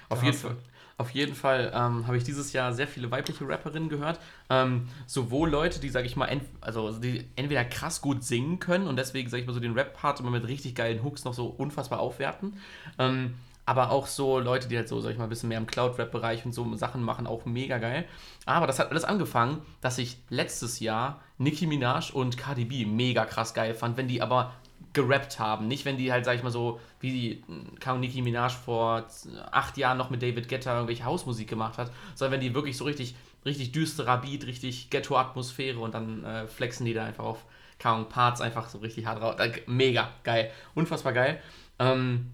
Auf jeden Fall, auf jeden Fall ähm, habe ich dieses Jahr sehr viele weibliche Rapperinnen gehört. Ähm, sowohl Leute, die, sage ich mal, ent also die entweder krass gut singen können und deswegen, sage ich mal, so den Rap-Part immer mit richtig geilen Hooks noch so unfassbar aufwerten. Ähm, aber auch so Leute, die halt so, sag ich mal, ein bisschen mehr im Cloud-Rap-Bereich und so Sachen machen, auch mega geil. Aber das hat alles angefangen, dass ich letztes Jahr Nicki Minaj und Cardi B mega krass geil fand, wenn die aber gerappt haben. Nicht, wenn die halt, sag ich mal so, wie die kam Nicki Minaj vor acht Jahren noch mit David Guetta irgendwelche Hausmusik gemacht hat, sondern wenn die wirklich so richtig, richtig düsterer Beat, richtig Ghetto-Atmosphäre und dann äh, flexen die da einfach auf Ahnung, Parts einfach so richtig hart raus. Äh, mega geil. Unfassbar geil. Ähm,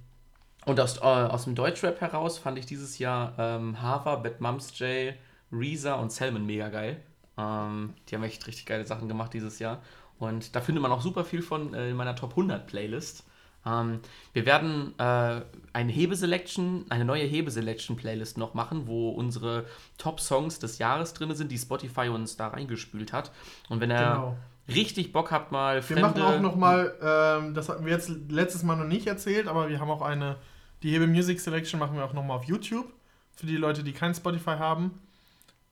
und aus, äh, aus dem Deutschrap heraus fand ich dieses Jahr ähm, Hava, Bad Mums J, Reza und Selman mega geil. Ähm, die haben echt richtig geile Sachen gemacht dieses Jahr. Und da findet man auch super viel von äh, in meiner Top 100 Playlist. Ähm, wir werden äh, eine Hebeselection, eine neue Hebeselection-Playlist noch machen, wo unsere Top-Songs des Jahres drin sind, die Spotify uns da reingespült hat. Und wenn ihr Genau. richtig Bock habt, mal Wir machen auch noch mal, ähm, das hatten wir jetzt letztes Mal noch nicht erzählt, aber wir haben auch eine, die Hebe Music Selection machen wir auch noch mal auf YouTube. Für die Leute, die kein Spotify haben.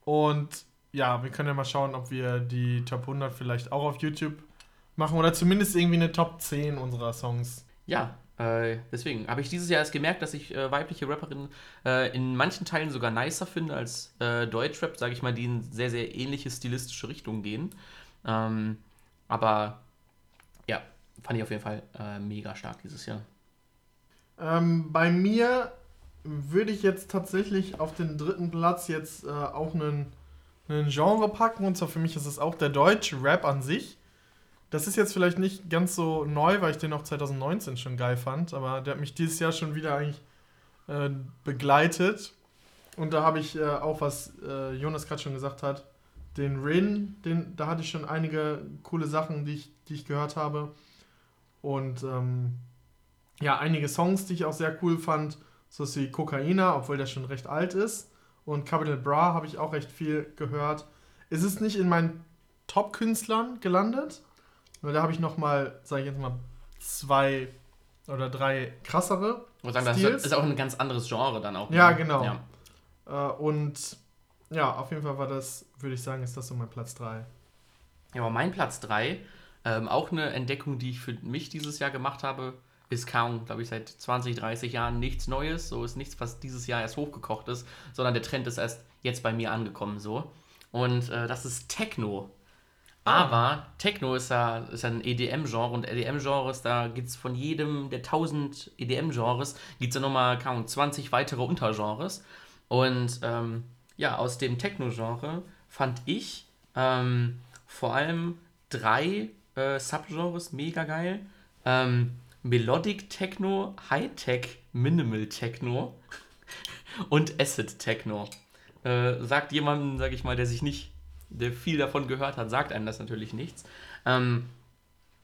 Und ja, wir können ja mal schauen, ob wir die Top 100 vielleicht auch auf YouTube machen oder zumindest irgendwie eine Top 10 unserer Songs. Ja, äh, deswegen habe ich dieses Jahr erst gemerkt, dass ich äh, weibliche Rapperinnen äh, in manchen Teilen sogar nicer finde als äh, Deutschrap, sage ich mal, die in sehr, sehr ähnliche stilistische Richtungen gehen. Ähm, aber ja, fand ich auf jeden Fall äh, mega stark dieses Jahr. Ähm, bei mir würde ich jetzt tatsächlich auf den dritten Platz jetzt äh, auch einen, einen Genre packen. Und zwar für mich ist es auch der deutsche Rap an sich. Das ist jetzt vielleicht nicht ganz so neu, weil ich den auch 2019 schon geil fand. Aber der hat mich dieses Jahr schon wieder eigentlich äh, begleitet. Und da habe ich äh, auch, was äh, Jonas gerade schon gesagt hat, den Rin, den, da hatte ich schon einige coole Sachen, die ich, die ich gehört habe. Und ähm, ja, einige Songs, die ich auch sehr cool fand, so wie Kokaina, obwohl der schon recht alt ist. Und Capital Bra habe ich auch recht viel gehört. Es ist nicht in meinen Top-Künstlern gelandet. Weil da habe ich nochmal, sage ich jetzt mal, zwei oder drei krassere. Ich würde sagen, das Stils. ist auch ein ganz anderes Genre dann auch. Ja, ne? genau. Ja. Äh, und ja, auf jeden Fall war das, würde ich sagen, ist das so mein Platz 3. Ja, aber mein Platz 3, ähm, auch eine Entdeckung, die ich für mich dieses Jahr gemacht habe, ist kaum, glaube ich, seit 20, 30 Jahren nichts Neues. So ist nichts, was dieses Jahr erst hochgekocht ist, sondern der Trend ist erst jetzt bei mir angekommen so. Und äh, das ist Techno. Aber Techno ist ja, ist ja ein EDM-Genre und EDM-Genres, da gibt es von jedem der 1000 EDM-Genres, gibt es ja nochmal, keine Ahnung, 20 weitere Untergenres. Und ähm, ja, aus dem Techno-Genre fand ich ähm, vor allem drei äh, Subgenres mega geil. Ähm, Melodic Techno, High-Tech, Minimal Techno und Acid Techno. Äh, sagt jemandem, sag ich mal, der sich nicht, der viel davon gehört hat, sagt einem das natürlich nichts. Ähm,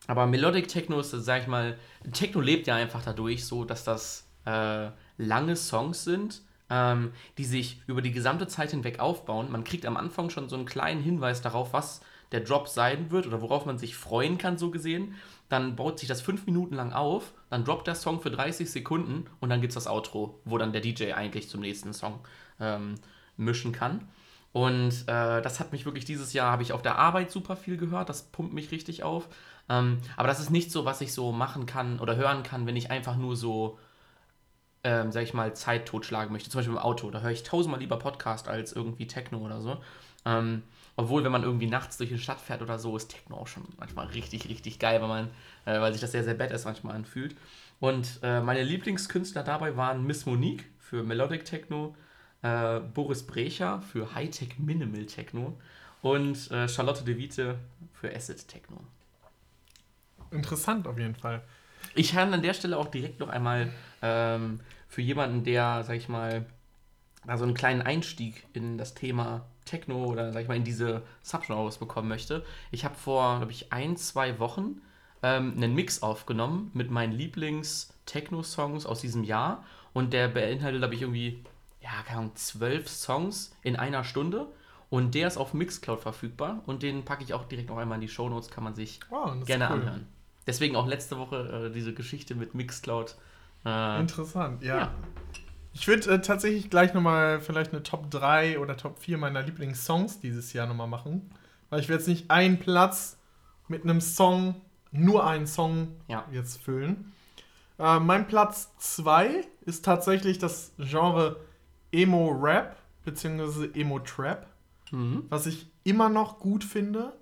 aber Melodic Techno ist, sag ich mal, Techno lebt ja einfach dadurch so, dass das äh, lange Songs sind, ähm, die sich über die gesamte Zeit hinweg aufbauen. Man kriegt am Anfang schon so einen kleinen Hinweis darauf, was der Drop sein wird oder worauf man sich freuen kann, so gesehen. Dann baut sich das fünf Minuten lang auf, dann droppt der Song für 30 Sekunden und dann gibt's das Outro, wo dann der DJ eigentlich zum nächsten Song ähm, mischen kann. Und äh, das hat mich wirklich dieses Jahr, habe ich auf der Arbeit super viel gehört, das pumpt mich richtig auf. Ähm, aber das ist nicht so, was ich so machen kann oder hören kann, wenn ich einfach nur so, ähm, sag ich mal, Zeit totschlagen möchte. Zum Beispiel im Auto, da höre ich tausendmal lieber Podcast als irgendwie Techno oder so. Ähm, obwohl, wenn man irgendwie nachts durch die Stadt fährt oder so, ist Techno auch schon manchmal richtig, richtig geil, weil, man, äh, weil sich das sehr, sehr badass manchmal anfühlt. Und äh, meine Lieblingskünstler dabei waren Miss Monique für Melodic Techno, äh, Boris Brecher für Hightech Minimal Techno und äh, Charlotte De Vite für Acid Techno. Interessant auf jeden Fall. Ich kann an der Stelle auch direkt noch einmal ähm, für jemanden, der, sag ich mal, da so einen kleinen Einstieg in das Thema Techno oder, sag ich mal, in diese Subgenres bekommen möchte. Ich habe vor, glaube ich, ein, zwei Wochen ähm, einen Mix aufgenommen mit meinen Lieblings-Techno-Songs aus diesem Jahr und der beinhaltet, glaube ich, irgendwie, ja, keine Ahnung, zwölf Songs in einer Stunde. Und der ist auf Mixcloud verfügbar und den packe ich auch direkt noch einmal in die Shownotes, kann man sich Oh, gerne cool. anhören. Deswegen auch letzte Woche äh, diese Geschichte mit Mixcloud. Äh, Interessant, ja. Ja. Ich würde äh, tatsächlich gleich nochmal vielleicht eine Top 3 oder Top 4 meiner Lieblingssongs dieses Jahr nochmal machen. Weil ich will jetzt nicht einen Platz mit einem Song, nur einen Song Ja. jetzt füllen. Äh, mein Platz 2 ist tatsächlich das Genre Emo-Rap bzw. Emo-Trap, mhm. was ich immer noch gut finde.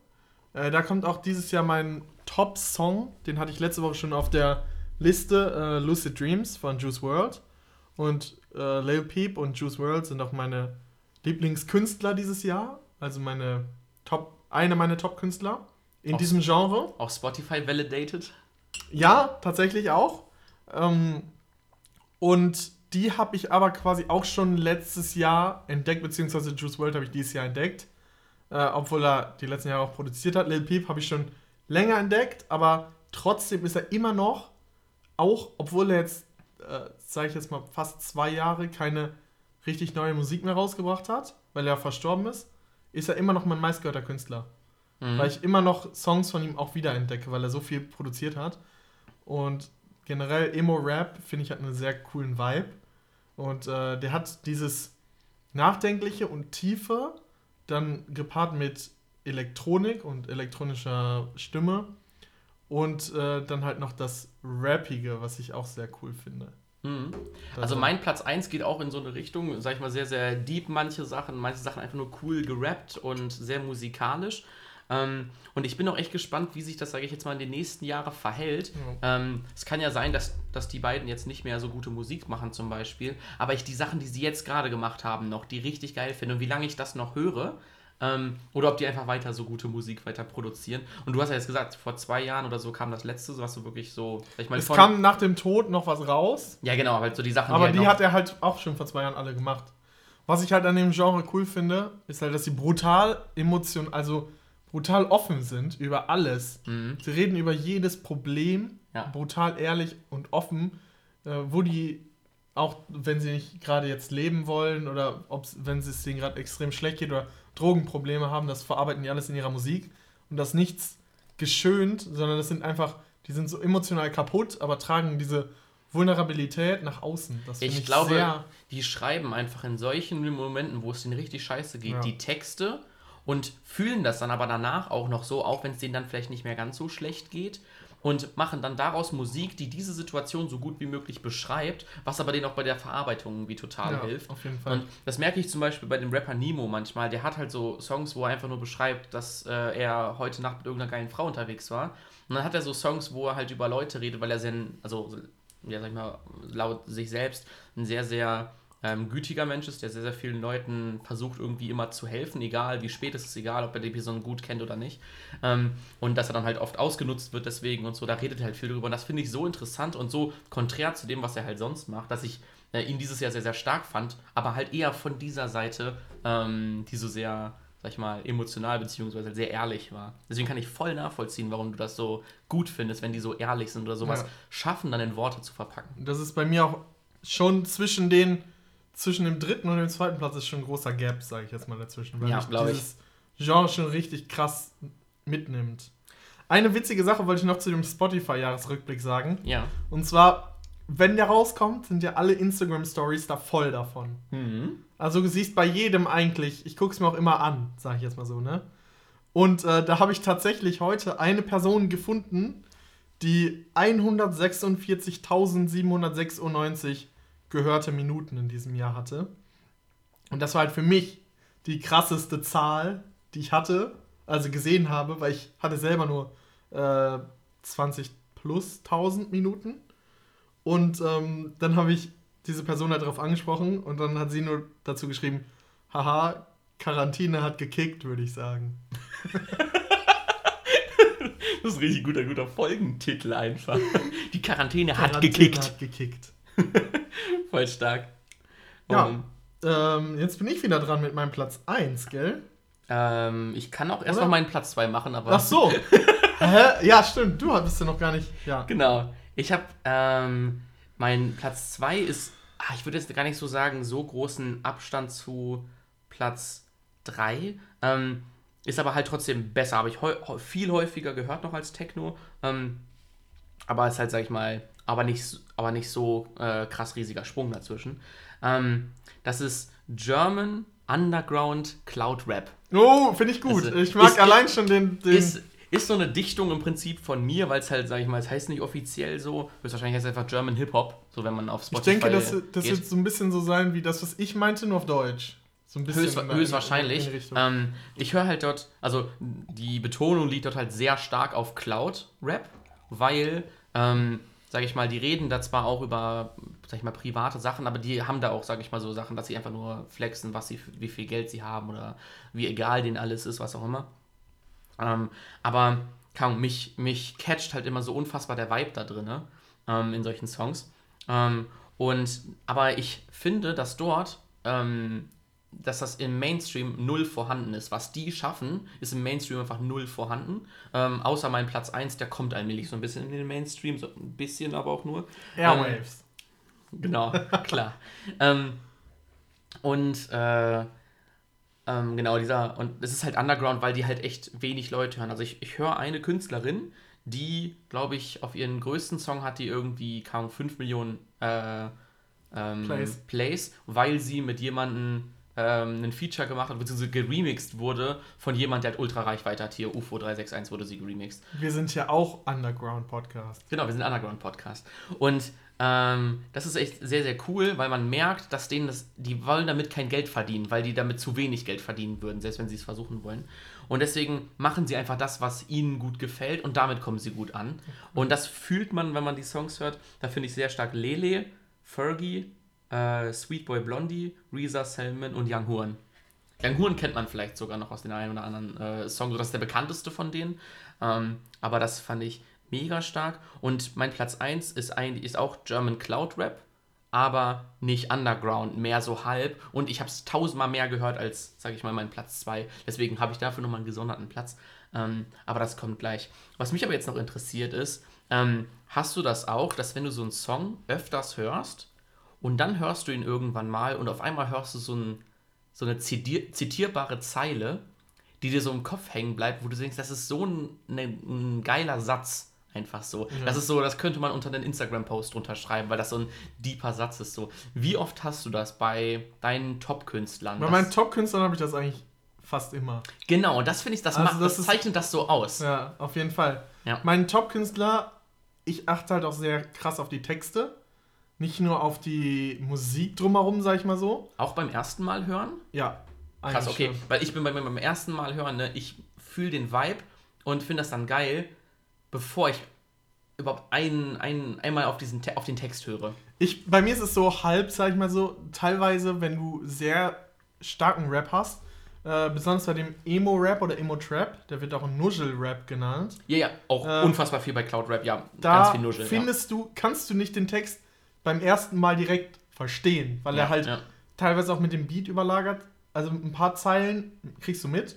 Äh, da kommt auch dieses Jahr mein Top-Song, den hatte ich letzte Woche schon auf der Liste, äh, Lucid Dreams von Juice World. Und äh, Lil Peep und Juice World sind auch meine Lieblingskünstler dieses Jahr. Also meine Top, eine meiner Top-Künstler in Auch- diesem Genre. Auch Spotify validated. Ja, tatsächlich auch. Ähm, und die habe ich aber quasi auch schon letztes Jahr entdeckt, beziehungsweise Juice World habe ich dieses Jahr entdeckt. Äh, obwohl er die letzten Jahre auch produziert hat. Lil Peep habe ich schon länger entdeckt, aber trotzdem ist er immer noch, auch obwohl er jetzt, äh, sage ich jetzt mal, fast zwei Jahre keine richtig neue Musik mehr rausgebracht hat, weil er verstorben ist, ist er immer noch mein meistgehörter Künstler Mhm. weil ich immer noch Songs von ihm auch wiederentdecke, weil er so viel produziert hat. Und generell Emo-Rap finde ich hat einen sehr coolen Vibe. Und äh, der hat dieses Nachdenkliche und Tiefe, dann gepaart mit Elektronik und elektronischer Stimme. Und äh, dann halt noch das Rappige, was ich auch sehr cool finde. Mhm. Also mein Platz 1 geht auch in so eine Richtung, sag ich mal, sehr, sehr deep manche Sachen, manche Sachen einfach nur cool gerappt und sehr musikalisch. Ähm, und ich bin auch echt gespannt, wie sich das, sage ich jetzt mal, in den nächsten Jahren verhält. Ähm, es kann ja sein, dass, dass die beiden jetzt nicht mehr so gute Musik machen zum Beispiel, aber ich die Sachen, die sie jetzt gerade gemacht haben, noch, die richtig geil finde und wie lange ich das noch höre, ähm, oder ob die einfach weiter so gute Musik weiter produzieren. Und du hast ja jetzt gesagt, vor zwei Jahren oder so kam das letzte, so was du wirklich so, ich mal, Es von- kam nach dem Tod noch was raus. ja genau, halt so die Sachen, Aber halt die hat er halt auch schon vor zwei Jahren alle gemacht. Was ich halt an dem Genre cool finde, ist halt, dass sie brutal emotion, also brutal offen sind über alles. Mhm. Sie reden über jedes Problem, Ja. brutal ehrlich und offen, äh, wo die auch, wenn sie nicht gerade jetzt leben wollen oder ob's, wenn es denen gerade extrem schlecht geht oder Drogenprobleme haben, das verarbeiten die alles in ihrer Musik und das nichts geschönt, sondern das sind einfach, die sind so emotional kaputt, aber tragen diese Vulnerabilität nach außen. Das Ich, ich, glaube, die schreiben einfach in solchen Momenten, wo es denen richtig scheiße geht, Ja. die Texte und fühlen das dann aber danach auch noch so, auch wenn es denen dann vielleicht nicht mehr ganz so schlecht geht und machen dann daraus Musik, die diese Situation so gut wie möglich beschreibt, was aber denen auch bei der Verarbeitung irgendwie total ja, hilft. auf jeden Fall. Und das merke ich zum Beispiel bei dem Rapper Nemo manchmal. Der hat halt so Songs, wo er einfach nur beschreibt, dass äh, er heute Nacht mit irgendeiner geilen Frau unterwegs war. Und dann hat er so Songs, wo er halt über Leute redet, weil er sehr, also, ja, sag ich mal, laut sich selbst ein sehr, sehr ähm, gütiger Mensch ist, der sehr, sehr vielen Leuten versucht, irgendwie immer zu helfen, egal wie spät es ist, egal ob er die Person gut kennt oder nicht. Ähm, und dass er dann halt oft ausgenutzt wird deswegen und so, da redet er halt viel drüber. Und das finde ich so interessant und so konträr zu dem, was er halt sonst macht, dass ich äh, ihn dieses Jahr sehr, sehr stark fand, aber halt eher von dieser Seite, ähm, die so sehr, sag ich mal, emotional beziehungsweise sehr ehrlich war. Deswegen kann ich voll nachvollziehen, warum du das so gut findest, wenn die so ehrlich sind oder sowas Ja. schaffen, dann in Worte zu verpacken. Das ist bei mir auch schon zwischen den, zwischen dem dritten und dem zweiten Platz ist schon ein großer Gap, sage ich jetzt mal dazwischen, weil Ja, mich ich. dieses Genre schon richtig krass mitnimmt. Eine witzige Sache wollte ich noch zu dem Spotify-Jahresrückblick sagen. Ja. Und zwar, wenn der rauskommt, sind ja alle Instagram-Stories da voll davon. Mhm. Also du siehst bei jedem eigentlich, ich gucke es mir auch immer an, sage ich jetzt mal so, ne? Und äh, da habe ich tatsächlich heute eine Person gefunden, die 146.796 gehörte Minuten in diesem Jahr hatte. Und das war halt für mich die krasseste Zahl, die ich hatte, also gesehen habe, weil ich hatte selber nur äh, 20 plus 1000 Minuten. Und ähm, dann habe ich diese Person hat darauf angesprochen und dann hat sie nur dazu geschrieben, haha, Quarantäne hat gekickt, würde ich sagen. Das ist ein richtig guter, guter Folgentitel einfach. Die Quarantäne, hat Quarantäne gekickt. Hat gekickt. Voll stark. Ja. Ähm, jetzt bin ich wieder dran mit meinem Platz 1, gell? ähm, ich kann auch erst Oder? noch meinen Platz 2 machen, aber. Ach so. Hä? Ja, stimmt. Du bist ja noch gar nicht. Ja. Genau. Ich habe, ähm, mein Platz 2 ist, ah, ich würde jetzt gar nicht so sagen, so großen Abstand zu Platz 3. Ähm, ist aber halt trotzdem besser. Habe ich viel häufiger gehört noch als Techno. Ähm, aber ist halt, sag ich mal, aber nicht, aber nicht so äh, krass riesiger Sprung dazwischen. Ähm, das ist German Underground Cloud Rap. Oh, finde ich gut. Also, ich mag ist- allein schon den. den Ist, ist so eine Dichtung im Prinzip von mir, weil es halt, sag ich mal, es heißt nicht offiziell so. Höchstwahrscheinlich heißt es einfach German Hip-Hop, so wenn man auf ich Spotify denke, das, das wird so ein bisschen so sein wie das, was ich meinte, nur auf Deutsch. So ein bisschen. Höchst, höchstwahrscheinlich. Ähm, ich höre halt dort, also die Betonung liegt dort halt sehr stark auf Cloud-Rap, weil, ähm, sag ich mal, die reden da zwar auch über, sag ich mal, private Sachen, aber die haben da auch, sag ich mal, so Sachen, dass sie einfach nur flexen, was sie, wie viel Geld sie haben oder wie egal denen alles ist, was auch immer. Ähm, aber kaum, mich, mich catcht halt immer so unfassbar der Vibe da drin, ne? ähm, in solchen Songs. Ähm, und, aber ich finde, dass dort, ähm, dass das im Mainstream null vorhanden ist. Was die schaffen, ist im Mainstream einfach null vorhanden. Ähm, außer mein Platz 1, der kommt allmählich so ein bisschen in den Mainstream, so ein bisschen aber auch nur. Airwaves. Genau, klar. ähm, und äh, ähm, genau, dieser, und es ist halt Underground, weil die halt echt wenig Leute hören. Also ich, ich höre eine Künstlerin, die, glaube ich, auf ihren größten Song hat die irgendwie kaum 5 Millionen äh, ähm, Plays. Plays, weil sie mit jemandem ähm, ein Feature gemacht hat, beziehungsweise geremixed wurde von jemand, der halt ultra Reichweite hat. Hier, UFO 361 wurde sie geremixed. Wir sind ja auch Underground-Podcast. Genau, wir sind ein Underground-Podcast. Und ähm, das ist echt sehr, sehr cool, weil man merkt, dass denen das, die wollen damit kein Geld verdienen, weil die damit zu wenig Geld verdienen würden, selbst wenn sie es versuchen wollen. Und deswegen machen sie einfach das, was ihnen gut gefällt und damit kommen sie gut an. Und das fühlt man, wenn man die Songs hört. Da finde ich sehr stark Lele, Fergie, äh, Sweet Boy Blondie, Reza Selman und Young Horn. Young Horn kennt man vielleicht sogar noch aus den einen oder anderen äh, Song, so das ist der bekannteste von denen. Ähm, aber das fand ich mega stark. Und mein Platz 1 ist eigentlich ist auch German Cloud Rap, aber nicht Underground, mehr so halb. Und ich habe es tausendmal mehr gehört als, sage ich mal, mein Platz 2. Deswegen habe ich dafür nochmal einen gesonderten Platz. Ähm, aber das kommt gleich. Was mich aber jetzt noch interessiert ist, ähm, hast du das auch, dass wenn du so einen Song öfters hörst und dann hörst du ihn irgendwann mal und auf einmal hörst du so, ein, so eine zitier zitierbare Zeile, die dir so im Kopf hängen bleibt, wo du denkst, das ist so ein, ne- ein geiler Satz. Einfach so. Das ist so, das könnte man unter einen Instagram-Post drunter schreiben, weil das so ein deeper Satz ist. So. Wie oft hast du das bei deinen Top-Künstlern? Bei meinen Top-Künstlern habe ich das eigentlich fast immer. Genau, und das finde ich, das, Also macht, das das, ist- zeichnet das so aus. Ja, auf jeden Fall. Ja. Mein Top-Künstler, ich achte halt auch sehr krass auf die Texte. Nicht nur auf die Musik drumherum, sag ich mal so. Auch beim ersten Mal hören? Ja. Krass, okay. schon. Weil ich bin bei, beim ersten Mal hören, ne, ich fühle den Vibe und finde das dann geil, bevor ich überhaupt ein, ein, einmal auf, diesen, auf den Text höre. Ich, bei mir ist es so halb, sag ich mal so, teilweise, wenn du sehr starken Rap hast, äh, besonders bei dem Emo-Rap oder Emo-Trap, der wird auch Nuschel-Rap genannt, Ja, ja, auch Ähm, unfassbar viel bei Cloud Rap, ja. da ganz viel Nuschel. findest du, kannst du nicht den Text beim ersten Mal direkt verstehen, weil ja. er halt Ja. teilweise auch mit dem Beat überlagert. Also ein paar Zeilen kriegst du mit.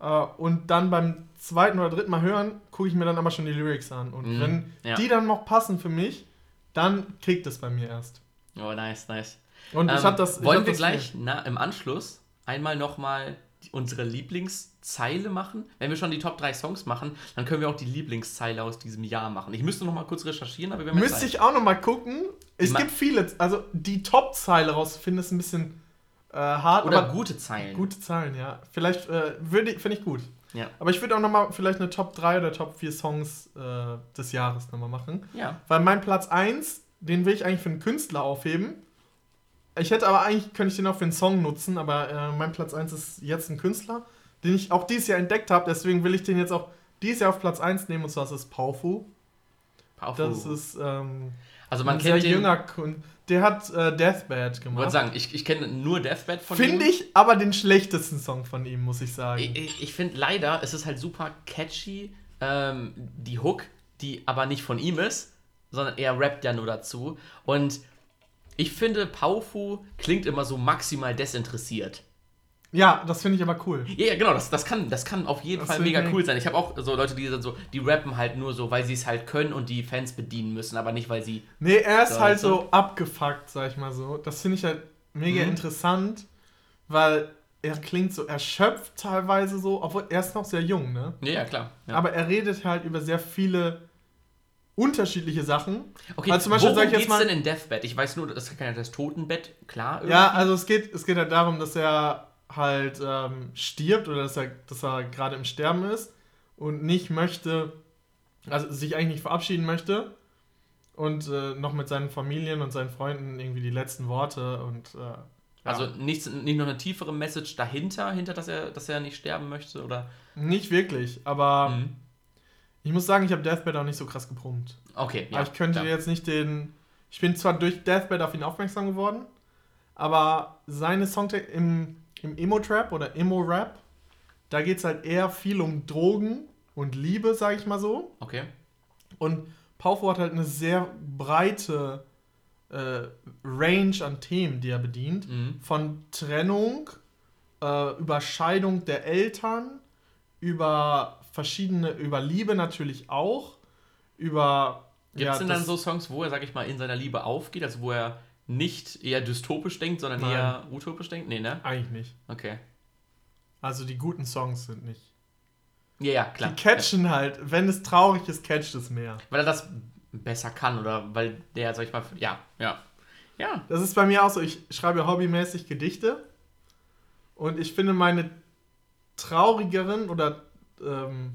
Äh, und dann beim zweiten oder dritten Mal hören, gucke ich mir dann aber schon die Lyrics an. Und Mhm, wenn ja. die dann noch passen für mich, dann klickt es bei mir erst. Oh, nice, nice. Und ich Ähm, habe das. ich wollen hab wir das gleich na, im Anschluss einmal nochmal unsere Lieblingszeile machen? Wenn wir schon die Top 3 Songs machen, dann können wir auch die Lieblingszeile aus diesem Jahr machen. Ich müsste nochmal kurz recherchieren, aber wir haben Müsste ich auch noch mal gucken. Es Ma- gibt viele, also die Top-Zeile rauszufinden, ist ein bisschen äh, hart, Oder aber gute Zeilen. gute Zahlen, ja. Vielleicht äh, finde ich gut. Ja. Aber ich würde auch noch mal vielleicht eine Top 3 oder Top 4 Songs äh, des Jahres noch mal machen. Ja. Weil mein Platz 1, den will ich eigentlich für einen Künstler aufheben. Ich hätte aber eigentlich, könnte ich den auch für einen Song nutzen, aber äh, mein Platz 1 ist jetzt ein Künstler, den ich auch dieses Jahr entdeckt habe. Deswegen will ich den jetzt auch dieses Jahr auf Platz 1 nehmen und zwar ist es Paufu. Paufu. Das ist ähm, also man ein sehr kennt den, junger Kun Der hat äh, Deathbed Ich wollte gemacht. sagen, ich, ich kenne nur Deathbed von Finde ihm. ich aber den schlechtesten Song von ihm, muss ich sagen. Ich, ich, ich finde leider, es ist halt super catchy, ähm, die Hook, die aber nicht von ihm ist, sondern er rappt ja nur dazu. Und ich finde, Paufu klingt immer so maximal desinteressiert. ja, das finde ich aber cool. Ja, ja, genau, das, das, kann, das kann auf jeden Das Fall mega cool sein. Ich habe auch so Leute, die dann so, die rappen halt nur so, weil sie es halt können und die Fans bedienen müssen, aber nicht, weil sie. Nee, er ist Ja, halt du? so abgefuckt, sag ich mal so. Das finde ich halt mega Mhm. interessant, weil er klingt so erschöpft teilweise so, obwohl er ist noch sehr jung, ne? Ja, ja klar. Ja. Aber er redet halt über sehr viele unterschiedliche Sachen. okay, also zum Beispiel worum sag ich jetzt geht's mal- denn in Deathbed? Ich weiß nur, das ist kein das Totenbett, klar. Ja, irgendwie. also es geht, es geht halt darum, dass er halt ähm, stirbt oder dass er, dass er gerade im Sterben ist und nicht möchte, also sich eigentlich nicht verabschieden möchte und äh, noch mit seinen Familien und seinen Freunden irgendwie die letzten Worte und äh, ja. Also nichts, nicht noch eine tiefere Message dahinter, hinter, dass er, dass er nicht sterben möchte, oder? nicht wirklich, aber Mhm. Ich muss sagen, ich habe Deathbed auch nicht so krass gepumpt. Okay, ja. aber ich könnte klar. jetzt nicht den. Ich bin zwar durch Deathbed auf ihn aufmerksam geworden, aber seine Songs im, im Emo-Trap oder Emo-Rap, da geht es halt eher viel um Drogen und Liebe, sag ich mal so. Okay. Und Paufo hat halt eine sehr breite äh, Range an Themen, die er bedient. Mhm. Von Trennung, äh, über Scheidung der Eltern, über verschiedene, über Liebe natürlich auch, über. Gibt es denn dann so Songs, wo er, sag ich mal, in seiner Liebe aufgeht, also wo er nicht eher dystopisch denkt, sondern Nein. eher utopisch denkt? Nee, ne? Eigentlich nicht. Okay. Also die guten Songs sind nicht. Ja, ja, klar. Die catchen halt, wenn es traurig ist, catcht es mehr. Weil er das besser kann oder weil der, sag ich mal, ja, ja. Ja. Das ist bei mir auch so, ich schreibe ja hobbymäßig Gedichte und ich finde meine traurigeren oder ähm,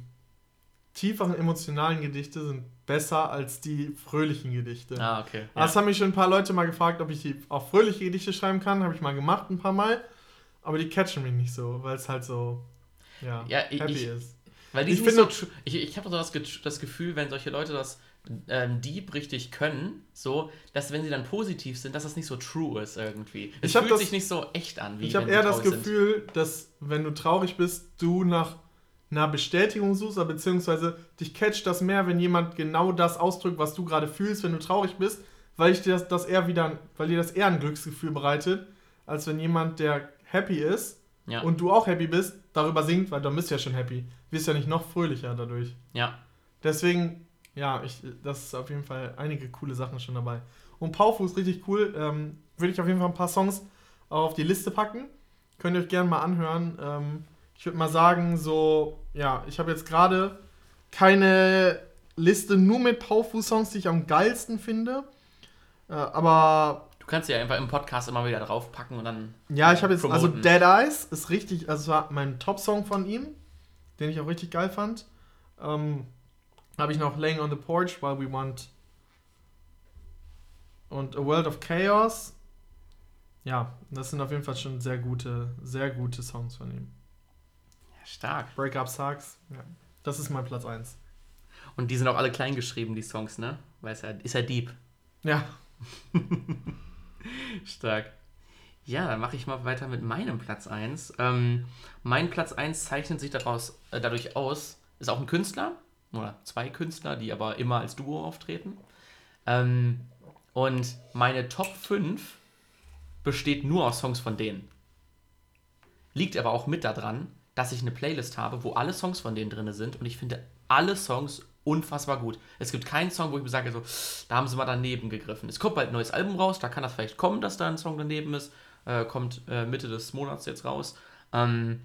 tieferen emotionalen Gedichte sind besser als die fröhlichen Gedichte. Ah, okay. Aber Das haben mich schon ein paar Leute mal gefragt, ob ich die auch fröhliche Gedichte schreiben kann. Habe ich mal gemacht, ein paar Mal. Aber die catchen mich nicht so, weil es halt so ja, Ja, ich- happy ich- ist. Weil die Ich finde- so ich, ich habe so das, das Gefühl, wenn solche Leute das ähm, deep richtig können, so, dass wenn sie dann positiv sind, dass das nicht so true ist irgendwie. Es fühlt das- sich nicht so echt an, wie Ich habe eher das traurig sind. Gefühl, dass wenn du traurig bist, du nach einer Bestätigung suchst, oder beziehungsweise dich catcht das mehr, wenn jemand genau das ausdrückt, was du gerade fühlst, wenn du traurig bist, weil ich dir das, das eher wieder, weil dir das eher ein Glücksgefühl bereitet, als wenn jemand, der happy ist Ja. und du auch happy bist, darüber singt, weil dann bist du ja schon happy. Wirst ja nicht noch fröhlicher dadurch. ja. Deswegen, ja, ich, das ist auf jeden Fall einige coole Sachen schon dabei. Und Paufu ist richtig cool. Ähm, Würde ich auf jeden Fall ein paar Songs auch auf die Liste packen. Könnt ihr euch gerne mal anhören. Ähm, ich würde mal sagen, so, ja, ich habe jetzt gerade keine Liste nur mit Paufu-Songs, die ich am geilsten finde. Äh, aber Du kannst ja einfach im Podcast immer wieder draufpacken und dann. ja, ich habe jetzt, also promoten. Dead Eyes ist richtig, also es war mein Top-Song von ihm, den ich auch richtig geil fand. Ähm, habe ich noch Laying on the Porch, While We Want und A World of Chaos. Ja, das sind auf jeden Fall schon sehr gute, sehr gute Songs von ihm. Stark. Breakup Sucks, ja. Das ist mein Platz 1. Und die sind auch alle klein geschrieben, die Songs, ne? Weil es ja, ist ja deep. Ja, Stark. Ja, dann mache ich mal weiter mit meinem Platz 1. Ähm, mein Platz 1 zeichnet sich daraus, äh, dadurch aus, ist auch ein Künstler, oder zwei Künstler, die aber immer als Duo auftreten. Ähm, und meine Top 5 besteht nur aus Songs von denen. Liegt aber auch mit daran, dass ich eine Playlist habe, wo alle Songs von denen drin sind und ich finde alle Songs unfassbar gut. Es gibt keinen Song, wo ich mir sage, so, da haben sie mal daneben gegriffen. Es kommt bald ein neues Album raus, da kann das vielleicht kommen, dass da ein Song daneben ist. Äh, kommt äh, Mitte des Monats jetzt raus. Ähm,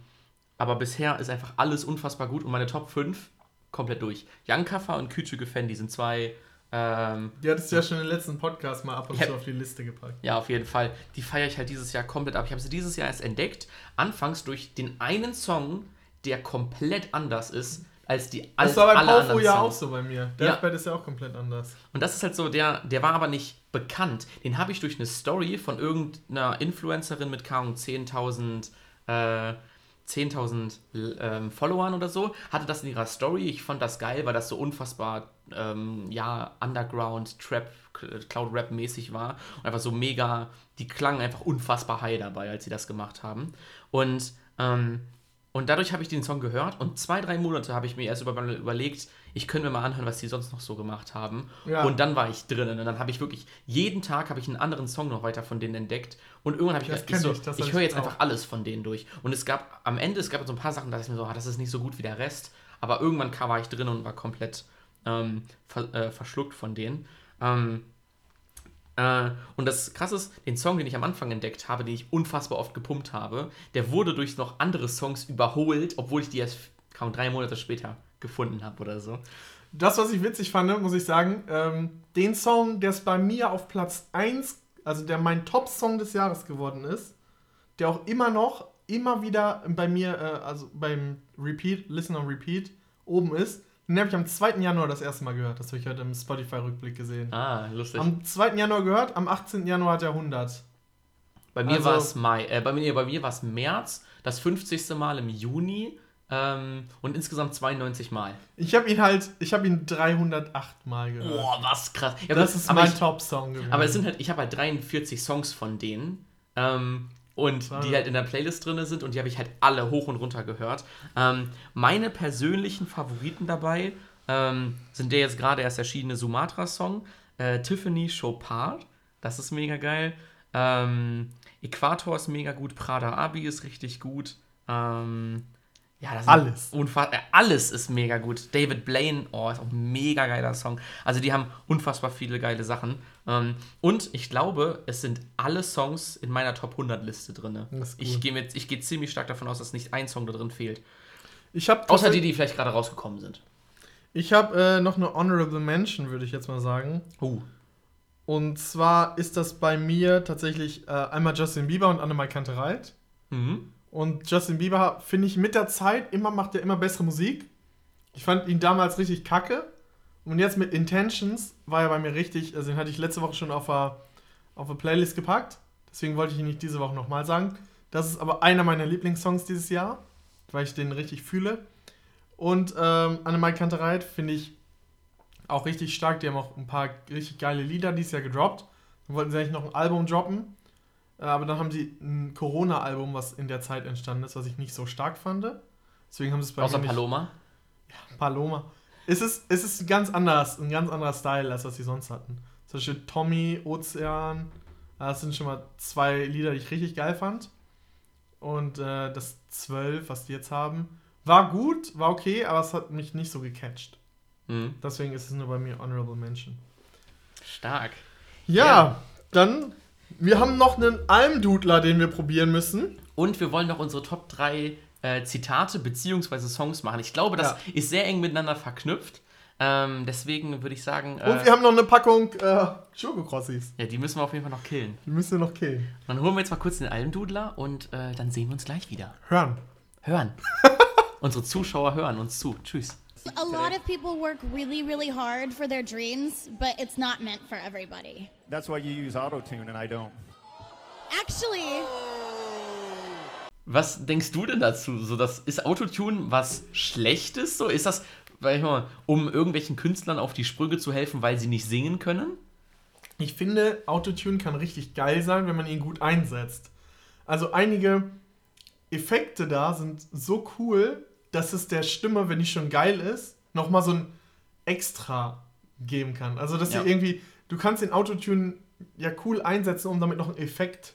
aber bisher ist einfach alles unfassbar gut und meine Top 5 komplett durch. Young Kaffer und Küçüge Fendi sind zwei, ähm, die hattest du ja schon im letzten Podcast mal ab und Ja. zu auf die Liste gepackt. ja, auf jeden Fall. Die feiere ich halt dieses Jahr komplett ab. Ich habe sie dieses Jahr erst entdeckt. Anfangs durch den einen Song, der komplett anders ist als die Das als war bei ja Songs. auch so bei mir. Ja. Deathbed ist ja auch komplett anders. Und das ist halt so, der, der war aber nicht bekannt. Den habe ich durch eine Story von irgendeiner Influencerin mit kaum 10.000 äh, 10.000 ähm, Followern oder so, hatte das in ihrer Story. Ich fand das geil, weil das so unfassbar, ähm, ja, Underground, Trap, Cloud-Rap mäßig war. Und einfach so mega, die klangen einfach unfassbar high dabei, als sie das gemacht haben. Und, ähm, und dadurch habe ich den Song gehört und zwei, drei Monate habe ich mir erst über, überlegt, ich könnte mir mal anhören, was die sonst noch so gemacht haben. Ja. Und dann war ich drin und dann habe ich wirklich, jeden Tag habe ich einen anderen Song noch weiter von denen entdeckt. Und irgendwann habe ich Das gedacht, ich, so, ich, höre jetzt auch. einfach alles von denen durch. Und es gab, am Ende, es gab so ein paar Sachen, da dachte ich mir so, ah, das ist nicht so gut wie der Rest. Aber irgendwann kam, war ich drin und war komplett ähm, ver, äh, verschluckt von denen. Ähm, äh, und das Krasse ist, den Song, den ich am Anfang entdeckt habe, den ich unfassbar oft gepumpt habe, der wurde durch noch andere Songs überholt, obwohl ich die erst kaum drei Monate später gefunden habe oder so. Das, was ich witzig fand, muss ich sagen, ähm, den Song, der es bei mir auf Platz 1, also der mein Top-Song des Jahres geworden ist, der auch immer noch, immer wieder bei mir, äh, also beim Repeat, Listen on Repeat, oben ist, den habe ich am 2. Januar das erste Mal gehört. Das habe ich heute im Spotify-Rückblick gesehen. Ah, lustig. Am 2. Januar gehört, am 18. Januar hat er 100. Bei mir Also- war es Mai, äh, bei mir, bei mir war es März, das 50. Mal im Juni ähm, und insgesamt 92 Mal. Ich habe ihn halt, ich habe ihn 308 Mal gehört. Boah, was krass. Ja, das gut, ist mein Top-Song gewesen. Aber es sind halt, ich habe halt 43 Songs von denen. Ähm, und Wahnsinn. die halt in der Playlist drin sind und die habe ich halt alle hoch und runter gehört. Ähm, meine persönlichen Favoriten dabei ähm, sind der jetzt gerade erst erschienene Sumatra-Song, äh, Tiffany Chopard, das ist mega geil. Ähm, Äquator ist mega gut, Prada Abi ist richtig gut. Ähm, ja, das Alles. unfa- äh, alles ist mega gut. David Blaine, oh, ist auch ein mega geiler Song. Also die haben unfassbar viele geile Sachen. Ähm, und ich glaube, es sind alle Songs in meiner Top 100 Liste drin. Ich gehe gehe ziemlich stark davon aus, dass nicht ein Song da drin fehlt. ich habe Außer die, die vielleicht gerade rausgekommen sind. Ich habe äh, noch eine Honorable Mention, würde ich jetzt mal sagen. Uh. Und zwar ist das bei mir tatsächlich äh, einmal Justin Bieber und Annemai Kantereit. Mhm. Und Justin Bieber finde ich mit der Zeit immer macht er immer bessere Musik. Ich fand ihn damals richtig kacke. Und jetzt mit Intentions war er bei mir richtig, also den hatte ich letzte Woche schon auf der auf Playlist gepackt. Deswegen wollte ich ihn nicht diese Woche nochmal sagen. Das ist aber einer meiner Lieblingssongs dieses Jahr, weil ich den richtig fühle. Und ähm, Annemai Kantereit finde ich auch richtig stark. Die haben auch ein paar richtig geile Lieder dieses Jahr gedroppt. Dann wollten sie eigentlich noch ein Album droppen. Äh, Aber dann haben sie ein Corona-Album, was in der Zeit entstanden ist, was ich nicht so stark fand. Deswegen haben sie es bei Außer mir nicht- Paloma. Paloma. Es ist, es ist ganz anders, ein ganz anderer Style, als was sie sonst hatten. Zum Beispiel Tommy, Ozean. Das sind schon mal zwei Lieder, die ich richtig geil fand. Und äh, das 12, was die jetzt haben, war gut, war okay, aber es hat mich nicht so gecatcht. Mhm. Deswegen ist es nur bei mir Honorable Mention. Stark. Ja, Ja. dann, wir haben noch einen Almdudler, den wir probieren müssen. Und wir wollen noch unsere Top 3 äh, Zitate bzw. Songs machen. Ich glaube, das Ja. ist sehr eng miteinander verknüpft. Ähm, deswegen würde ich sagen, äh, Und wir haben noch eine Packung äh, Schokokrossis. ja, die müssen wir auf jeden Fall noch killen. Die müssen wir noch killen. Dann holen wir jetzt mal kurz den Almdudler und äh, dann sehen wir uns gleich wieder. Hören. Hören. Unsere Zuschauer hören uns zu. Tschüss. A lot of people work really, really hard for their dreams, but it's not meant for everybody. That's why you use autotune and I don't. Actually, Was denkst du denn dazu? So, das, ist Autotune was Schlechtes? So, ist das, sag ich mal, um irgendwelchen Künstlern auf die Sprünge zu helfen, weil sie nicht singen können? Ich finde, Autotune kann richtig geil sein, wenn man ihn gut einsetzt. Also einige Effekte da sind so cool, dass es der Stimme, wenn die schon geil ist, nochmal so ein Extra geben kann. Also dass Ja. sie irgendwie, du kannst den Autotune ja cool einsetzen, um damit noch einen Effekt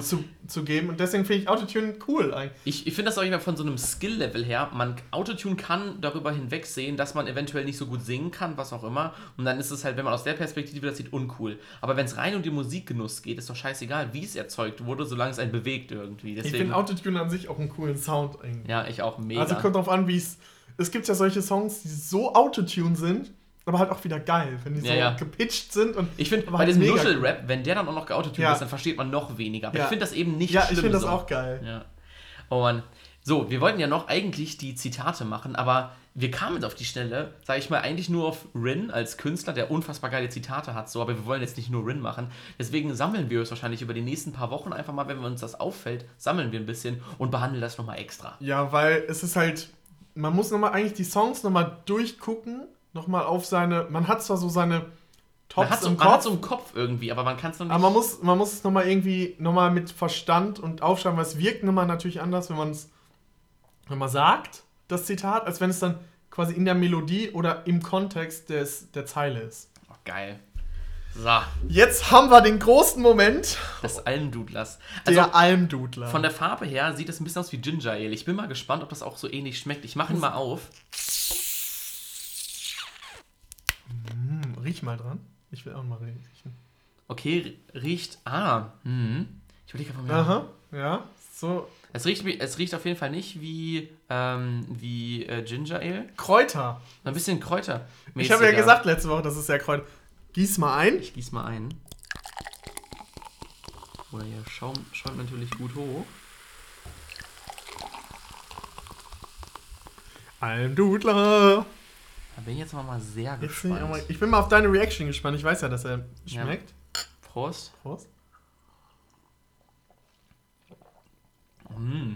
zu, zu geben. Und deswegen finde ich Autotune cool eigentlich. ich ich finde das auch immer von so einem Skill-Level her. Man, Autotune kann darüber hinwegsehen, dass man eventuell nicht so gut singen kann, was auch immer. Und dann ist es halt, wenn man aus der Perspektive das sieht, uncool. Aber wenn es rein um den Musikgenuss geht, ist doch scheißegal, wie es erzeugt wurde, solange es einen bewegt irgendwie. Ich Deswegen, finde Autotune an sich auch einen coolen Sound eigentlich. ja, ich auch mega. Also kommt drauf an, wie es. Es gibt ja solche Songs, die so Autotune sind, aber halt auch wieder geil, wenn die Ja, so ja. gepitcht sind und. Ich finde, bei halt diesem Nuschel-Rap, wenn der dann auch noch geautotuned Ja. ist, dann versteht man noch weniger. Aber Ja. ich finde das eben nicht Ja, schlimm. ich finde das so. auch geil. Ja. Oh Mann. So, wir wollten ja noch eigentlich die Zitate machen, aber wir kamen jetzt auf die Stelle, sage ich mal, eigentlich nur auf Rin als Künstler, der unfassbar geile Zitate hat, so, aber wir wollen jetzt nicht nur Rin machen. Deswegen sammeln wir es wahrscheinlich über die nächsten paar Wochen einfach mal, wenn uns das auffällt, sammeln wir ein bisschen und behandeln das nochmal extra. Ja, weil es ist halt, man muss nochmal eigentlich die Songs nochmal durchgucken, nochmal auf seine, man hat zwar so seine Tops Man hat, so, im man hat Kopf, so einen Kopf irgendwie, aber man kann es noch nicht. aber man muss, man muss es nochmal irgendwie, nochmal mit Verstand und aufschreiben, weil es wirkt nochmal natürlich anders, wenn man es nochmal sagt, das Zitat, als wenn es dann quasi in der Melodie oder im Kontext des, der Zeile ist. oh, geil. So, Jetzt haben wir den großen Moment das Almdudlers. der Also, Almdudler. von der Farbe her sieht es ein bisschen aus wie Ginger Ale. Ich bin mal gespannt, ob das auch so ähnlich schmeckt. Ich mache ihn mal auf. Hm, riech mal dran. Ich will auch mal riechen. Okay, riecht. Ah, hm. Ich überlege einfach mal. Aha, ja, so. Es riecht, wie- es riecht auf jeden Fall nicht wie, ähm, wie äh, Ginger Ale. Kräuter. Ein bisschen Kräuter. Ich habe ja gesagt letzte Woche, das ist ja Kräuter. Gieß mal ein. Ich gieß mal ein. Oder hier Schaum schäumt natürlich gut hoch. Almdudler. Da bin ich jetzt mal sehr Jetzt bin ich, gespannt. mal, ich bin mal auf deine Reaction gespannt. Ich weiß ja, dass er Ja. schmeckt. Prost. Prost. Mm.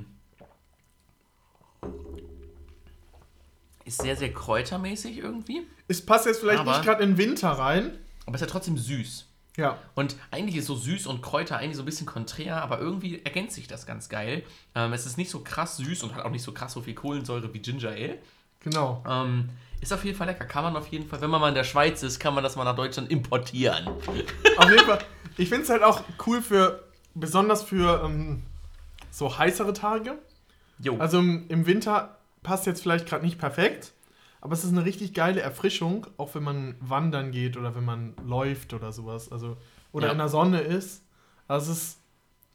Ist sehr, sehr kräutermäßig irgendwie. Es passt jetzt vielleicht Aber- nicht gerade in den Winter rein. Aber ist ja trotzdem süß. Ja. Und eigentlich ist so süß und Kräuter eigentlich so ein bisschen konträr, aber irgendwie ergänzt sich das ganz geil. Ähm, es ist nicht so krass süß und hat auch nicht so krass so viel Kohlensäure wie Ginger Ale. Genau. Ähm, ist auf jeden Fall lecker. Kann man auf jeden Fall, wenn man mal in der Schweiz ist, kann man das mal nach Deutschland importieren. Auf jeden Fall. Ich finde es halt auch cool für, besonders für ähm, so heißere Tage. Jo. Also im, im Winter passt jetzt vielleicht gerade nicht perfekt, aber es ist eine richtig geile Erfrischung, auch wenn man wandern geht oder wenn man läuft oder sowas. Also, oder Ja. in der Sonne ist. Also es ist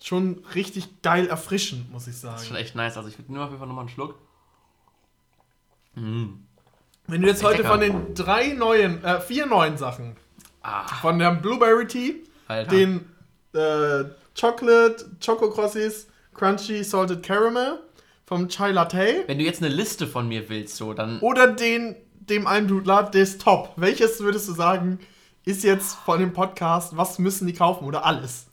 schon richtig geil erfrischend, muss ich sagen. das ist schon echt nice. Also ich würde nur auf jeden Fall nochmal einen Schluck. Mm. Wenn du jetzt heute lecker. von den drei neuen, äh, vier neuen Sachen, Ah, von der Blueberry Tea, Alter. den äh, Chocolate, Choco Crossies, Crunchy Salted Caramel vom Chai Latte Wenn du jetzt eine Liste von mir willst, so, dann. oder den, dem Almdudler des Top. Welches würdest du sagen, ist jetzt von dem Podcast, was müssen die kaufen oder alles?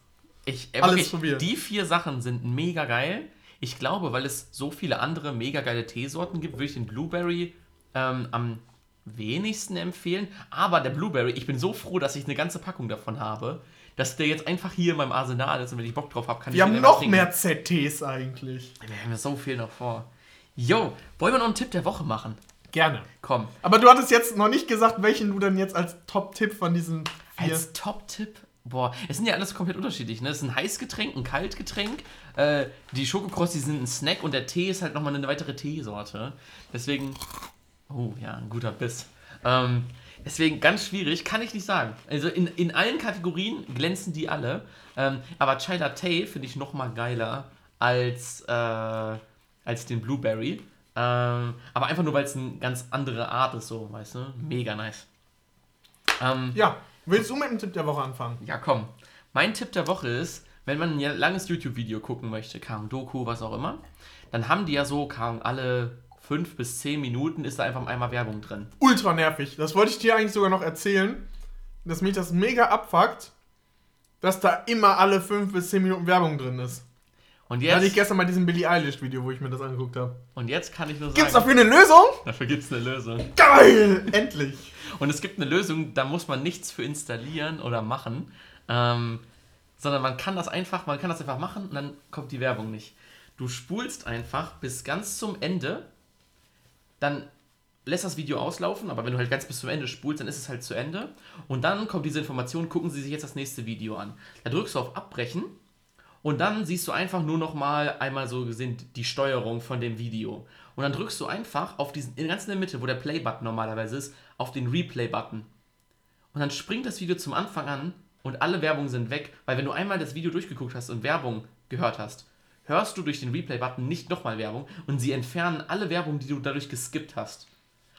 Ich, äh, Alles wirklich, probieren. Die vier Sachen sind mega geil. Ich glaube, weil es so viele andere mega geile Teesorten gibt, würde ich den Blueberry ähm, am wenigsten empfehlen. Aber der Blueberry, ich bin so froh, dass ich eine ganze Packung davon habe, dass der jetzt einfach hier in meinem Arsenal ist und wenn ich Bock drauf habe, kann ich Wir haben noch trinken. mehr ZTs eigentlich. Wir haben ja so viel noch vor. Yo, wollen wir noch einen Tipp der Woche machen? Gerne. Komm. Aber du hattest jetzt noch nicht gesagt, welchen du denn jetzt als Top-Tipp von diesen vier. Als Top-Tipp, boah, es sind ja alles komplett unterschiedlich. Ne? Es ist ein Heißgetränk, ein Kaltgetränk. Äh, die Schokokrossi sind ein Snack und der Tee ist halt nochmal eine weitere Teesorte. Deswegen, oh ja, ein guter Biss. Ähm, deswegen ganz schwierig, kann ich nicht sagen. Also in, in allen Kategorien glänzen die alle. Ähm, aber Chai Latte finde ich nochmal geiler als, äh, als den Blueberry. Ähm, aber einfach nur, weil es eine ganz andere Art ist, so, weißt du? Mega nice. Ähm, Ja, willst du mit dem Tipp der Woche anfangen? ja, komm. Mein Tipp der Woche ist, wenn man ein langes YouTube-Video gucken möchte, kam Doku, was auch immer, dann haben die ja so, kam alle fünf bis zehn Minuten ist da einfach einmal Werbung drin. Ultra nervig. Das wollte ich dir eigentlich sogar noch erzählen, dass mich das mega abfuckt, dass da immer alle 5 bis 10 Minuten Werbung drin ist. Und Da hatte ich jetzt, gestern mal diesen Billie Eilish-Video, wo ich mir das angeguckt habe. und jetzt kann ich nur sagen, Gibt's dafür eine Lösung? dafür gibt es eine Lösung. Geil! Endlich! Und es gibt eine Lösung, da muss man nichts für installieren oder machen, ähm, sondern man kann das einfach, man kann das einfach machen und dann kommt die Werbung nicht. Du spulst einfach bis ganz zum Ende, dann lässt das Video auslaufen, aber wenn du halt ganz bis zum Ende spulst, dann ist es halt zu Ende. Und dann kommt diese Information, gucken Sie sich jetzt das nächste Video an. Da drückst du auf Abbrechen und dann siehst du einfach nur noch mal einmal so gesehen die Steuerung von dem Video. Und dann drückst du einfach auf diesen, ganz in der Mitte, wo der Play-Button normalerweise ist, auf den Replay-Button. Und dann springt das Video zum Anfang an und alle Werbungen sind weg, weil wenn du einmal das Video durchgeguckt hast und Werbung gehört hast, hörst du durch den Replay-Button nicht nochmal Werbung und sie entfernen alle Werbung, die du dadurch geskippt hast.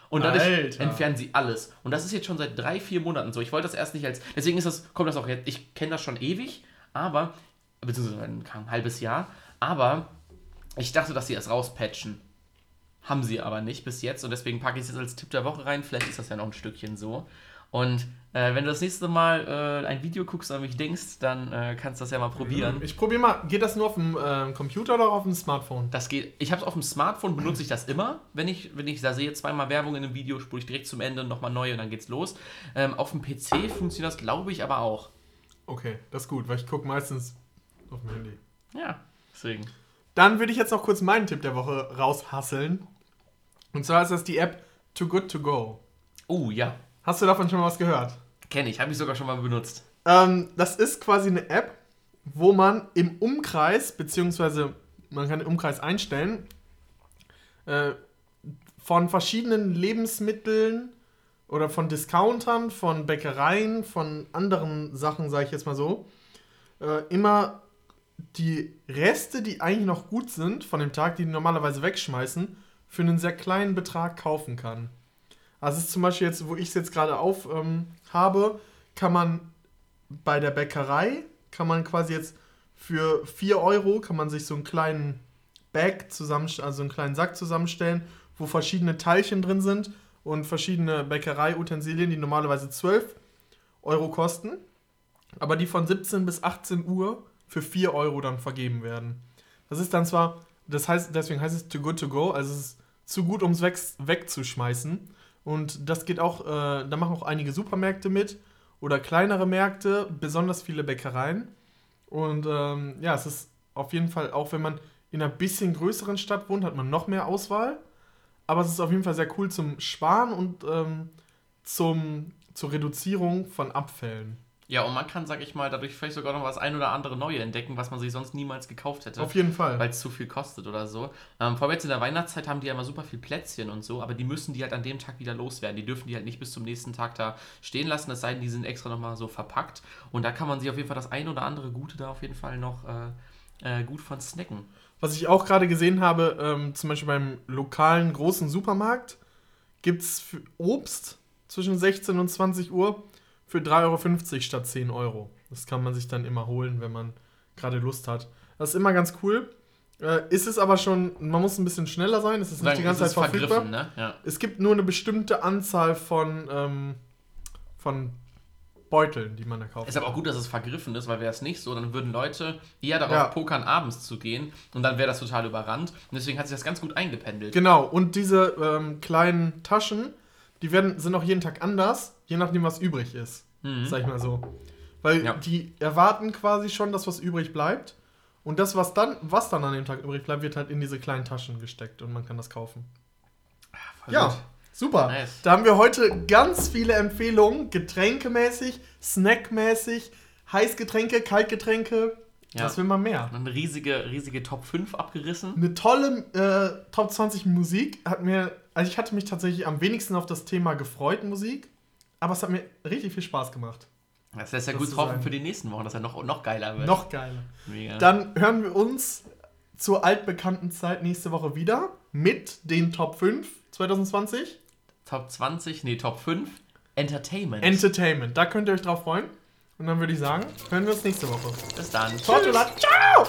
Und dadurch Alter. entfernen sie alles. Und das ist jetzt schon seit drei, vier Monaten so. Ich wollte das erst nicht als. Deswegen ist das, kommt das auch jetzt. Ich kenne das schon ewig, aber. Beziehungsweise ein, ein halbes Jahr. Aber ich dachte, dass sie es rauspatchen. Haben sie aber nicht bis jetzt und deswegen packe ich es jetzt als Tipp der Woche rein. Vielleicht ist das ja noch ein Stückchen so. Und äh, wenn du das nächste Mal äh, ein Video guckst und an mich denkst, dann äh, kannst du das ja mal probieren. Ich probiere mal, geht das nur auf dem ähm, Computer oder auf dem Smartphone? Das geht. Ich habe es auf dem Smartphone, benutze ich das immer. Wenn ich, wenn ich da sehe, zweimal Werbung in einem Video, spule ich direkt zum Ende nochmal neu und dann geht's los. Ähm, auf dem PC funktioniert das, glaube ich, aber auch. Okay, das ist gut, weil ich gucke meistens auf dem Handy. Ja, deswegen. Dann würde ich jetzt noch kurz meinen Tipp der Woche raushasseln. Und zwar ist das die App Too Good To Go. Oh ja, Hast du davon schon mal was gehört? kenne ich, habe ich sogar schon mal benutzt. Ähm, das ist quasi eine App, wo man im Umkreis, beziehungsweise man kann den Umkreis einstellen, äh, von verschiedenen Lebensmitteln oder von Discountern, von Bäckereien, von anderen Sachen, sage ich jetzt mal so, äh, immer die Reste, die eigentlich noch gut sind von dem Tag, die die normalerweise wegschmeißen, für einen sehr kleinen Betrag kaufen kann. Also es ist zum Beispiel jetzt, wo ich es jetzt gerade auf ähm, habe, kann man bei der Bäckerei, kann man quasi jetzt für 4 Euro, kann man sich so einen kleinen Bag zusammenstellen, also einen kleinen Sack zusammenstellen, wo verschiedene Teilchen drin sind und verschiedene Bäckerei-Utensilien, die normalerweise 12 Euro kosten, aber die von 17 bis 18 Uhr für 4 Euro dann vergeben werden. Das ist dann zwar, das heißt, deswegen heißt es too good to go, also es ist zu gut, um es weg, wegzuschmeißen. Und das geht auch, äh, da machen auch einige Supermärkte mit oder kleinere Märkte, besonders viele Bäckereien. Und ähm, ja, es ist auf jeden Fall, auch wenn man in einer bisschen größeren Stadt wohnt, hat man noch mehr Auswahl. Aber es ist auf jeden Fall sehr cool zum Sparen und ähm, zum, zur Reduzierung von Abfällen. Ja, und man kann, sag ich mal, dadurch vielleicht sogar noch was ein oder andere Neue entdecken, was man sich sonst niemals gekauft hätte. Auf jeden Fall. Weil es zu viel kostet oder so. Ähm, vor allem jetzt in der Weihnachtszeit haben die ja immer super viel Plätzchen und so, aber die müssen die halt an dem Tag wieder loswerden. Die dürfen die halt nicht bis zum nächsten Tag da stehen lassen, es sei denn, die sind extra nochmal so verpackt. Und da kann man sich auf jeden Fall das ein oder andere Gute da auf jeden Fall noch äh, äh, gut von snacken. Was ich auch gerade gesehen habe, ähm, zum Beispiel beim lokalen großen Supermarkt, gibt es Obst zwischen 16 und 20 Uhr für 3,50 Euro statt 10 Euro. Das kann man sich dann immer holen, wenn man gerade Lust hat. Das ist immer ganz cool. Äh, ist es aber schon, man muss ein bisschen schneller sein, es ist nicht die ganze Zeit verfügbar. vergriffen, ne? Ja. Es gibt nur eine bestimmte Anzahl von, ähm, von Beuteln, die man da kauft. Ist aber auch gut, dass es vergriffen ist, weil wäre es nicht so, dann würden Leute eher darauf Ja. pokern, abends zu gehen und dann wäre das total überrannt. Und deswegen hat sich das ganz gut eingependelt. Genau, und diese ähm, kleinen Taschen, die werden, sind auch jeden Tag anders, je nachdem, was übrig ist. Sag ich mal so. Weil Ja. die erwarten quasi schon, dass was übrig bleibt. Und das, was dann, was dann an dem Tag übrig bleibt, wird halt in diese kleinen Taschen gesteckt und man kann das kaufen. Voll Ja, gut. super. Nice. Da haben wir heute ganz viele Empfehlungen, getränkemäßig, snackmäßig, Heißgetränke, Kaltgetränke. Ja. Was will man mehr? Eine riesige, riesige Top 5 abgerissen. Eine tolle äh, Top 20 Musik hat mir, also ich hatte mich tatsächlich am wenigsten auf das Thema gefreut, Musik, aber es hat mir richtig viel Spaß gemacht. Das lässt ja Das gut hoffen für die nächsten Wochen, dass er noch, noch geiler wird. Noch geiler. Mega. Dann hören wir uns zur altbekannten Zeit nächste Woche wieder mit den Top 5 2020. Top 20, nee, Top 5. Entertainment. Entertainment. Da könnt ihr euch drauf freuen. Und dann würde ich sagen, hören wir uns nächste Woche. Bis dann. Tortula, ciao!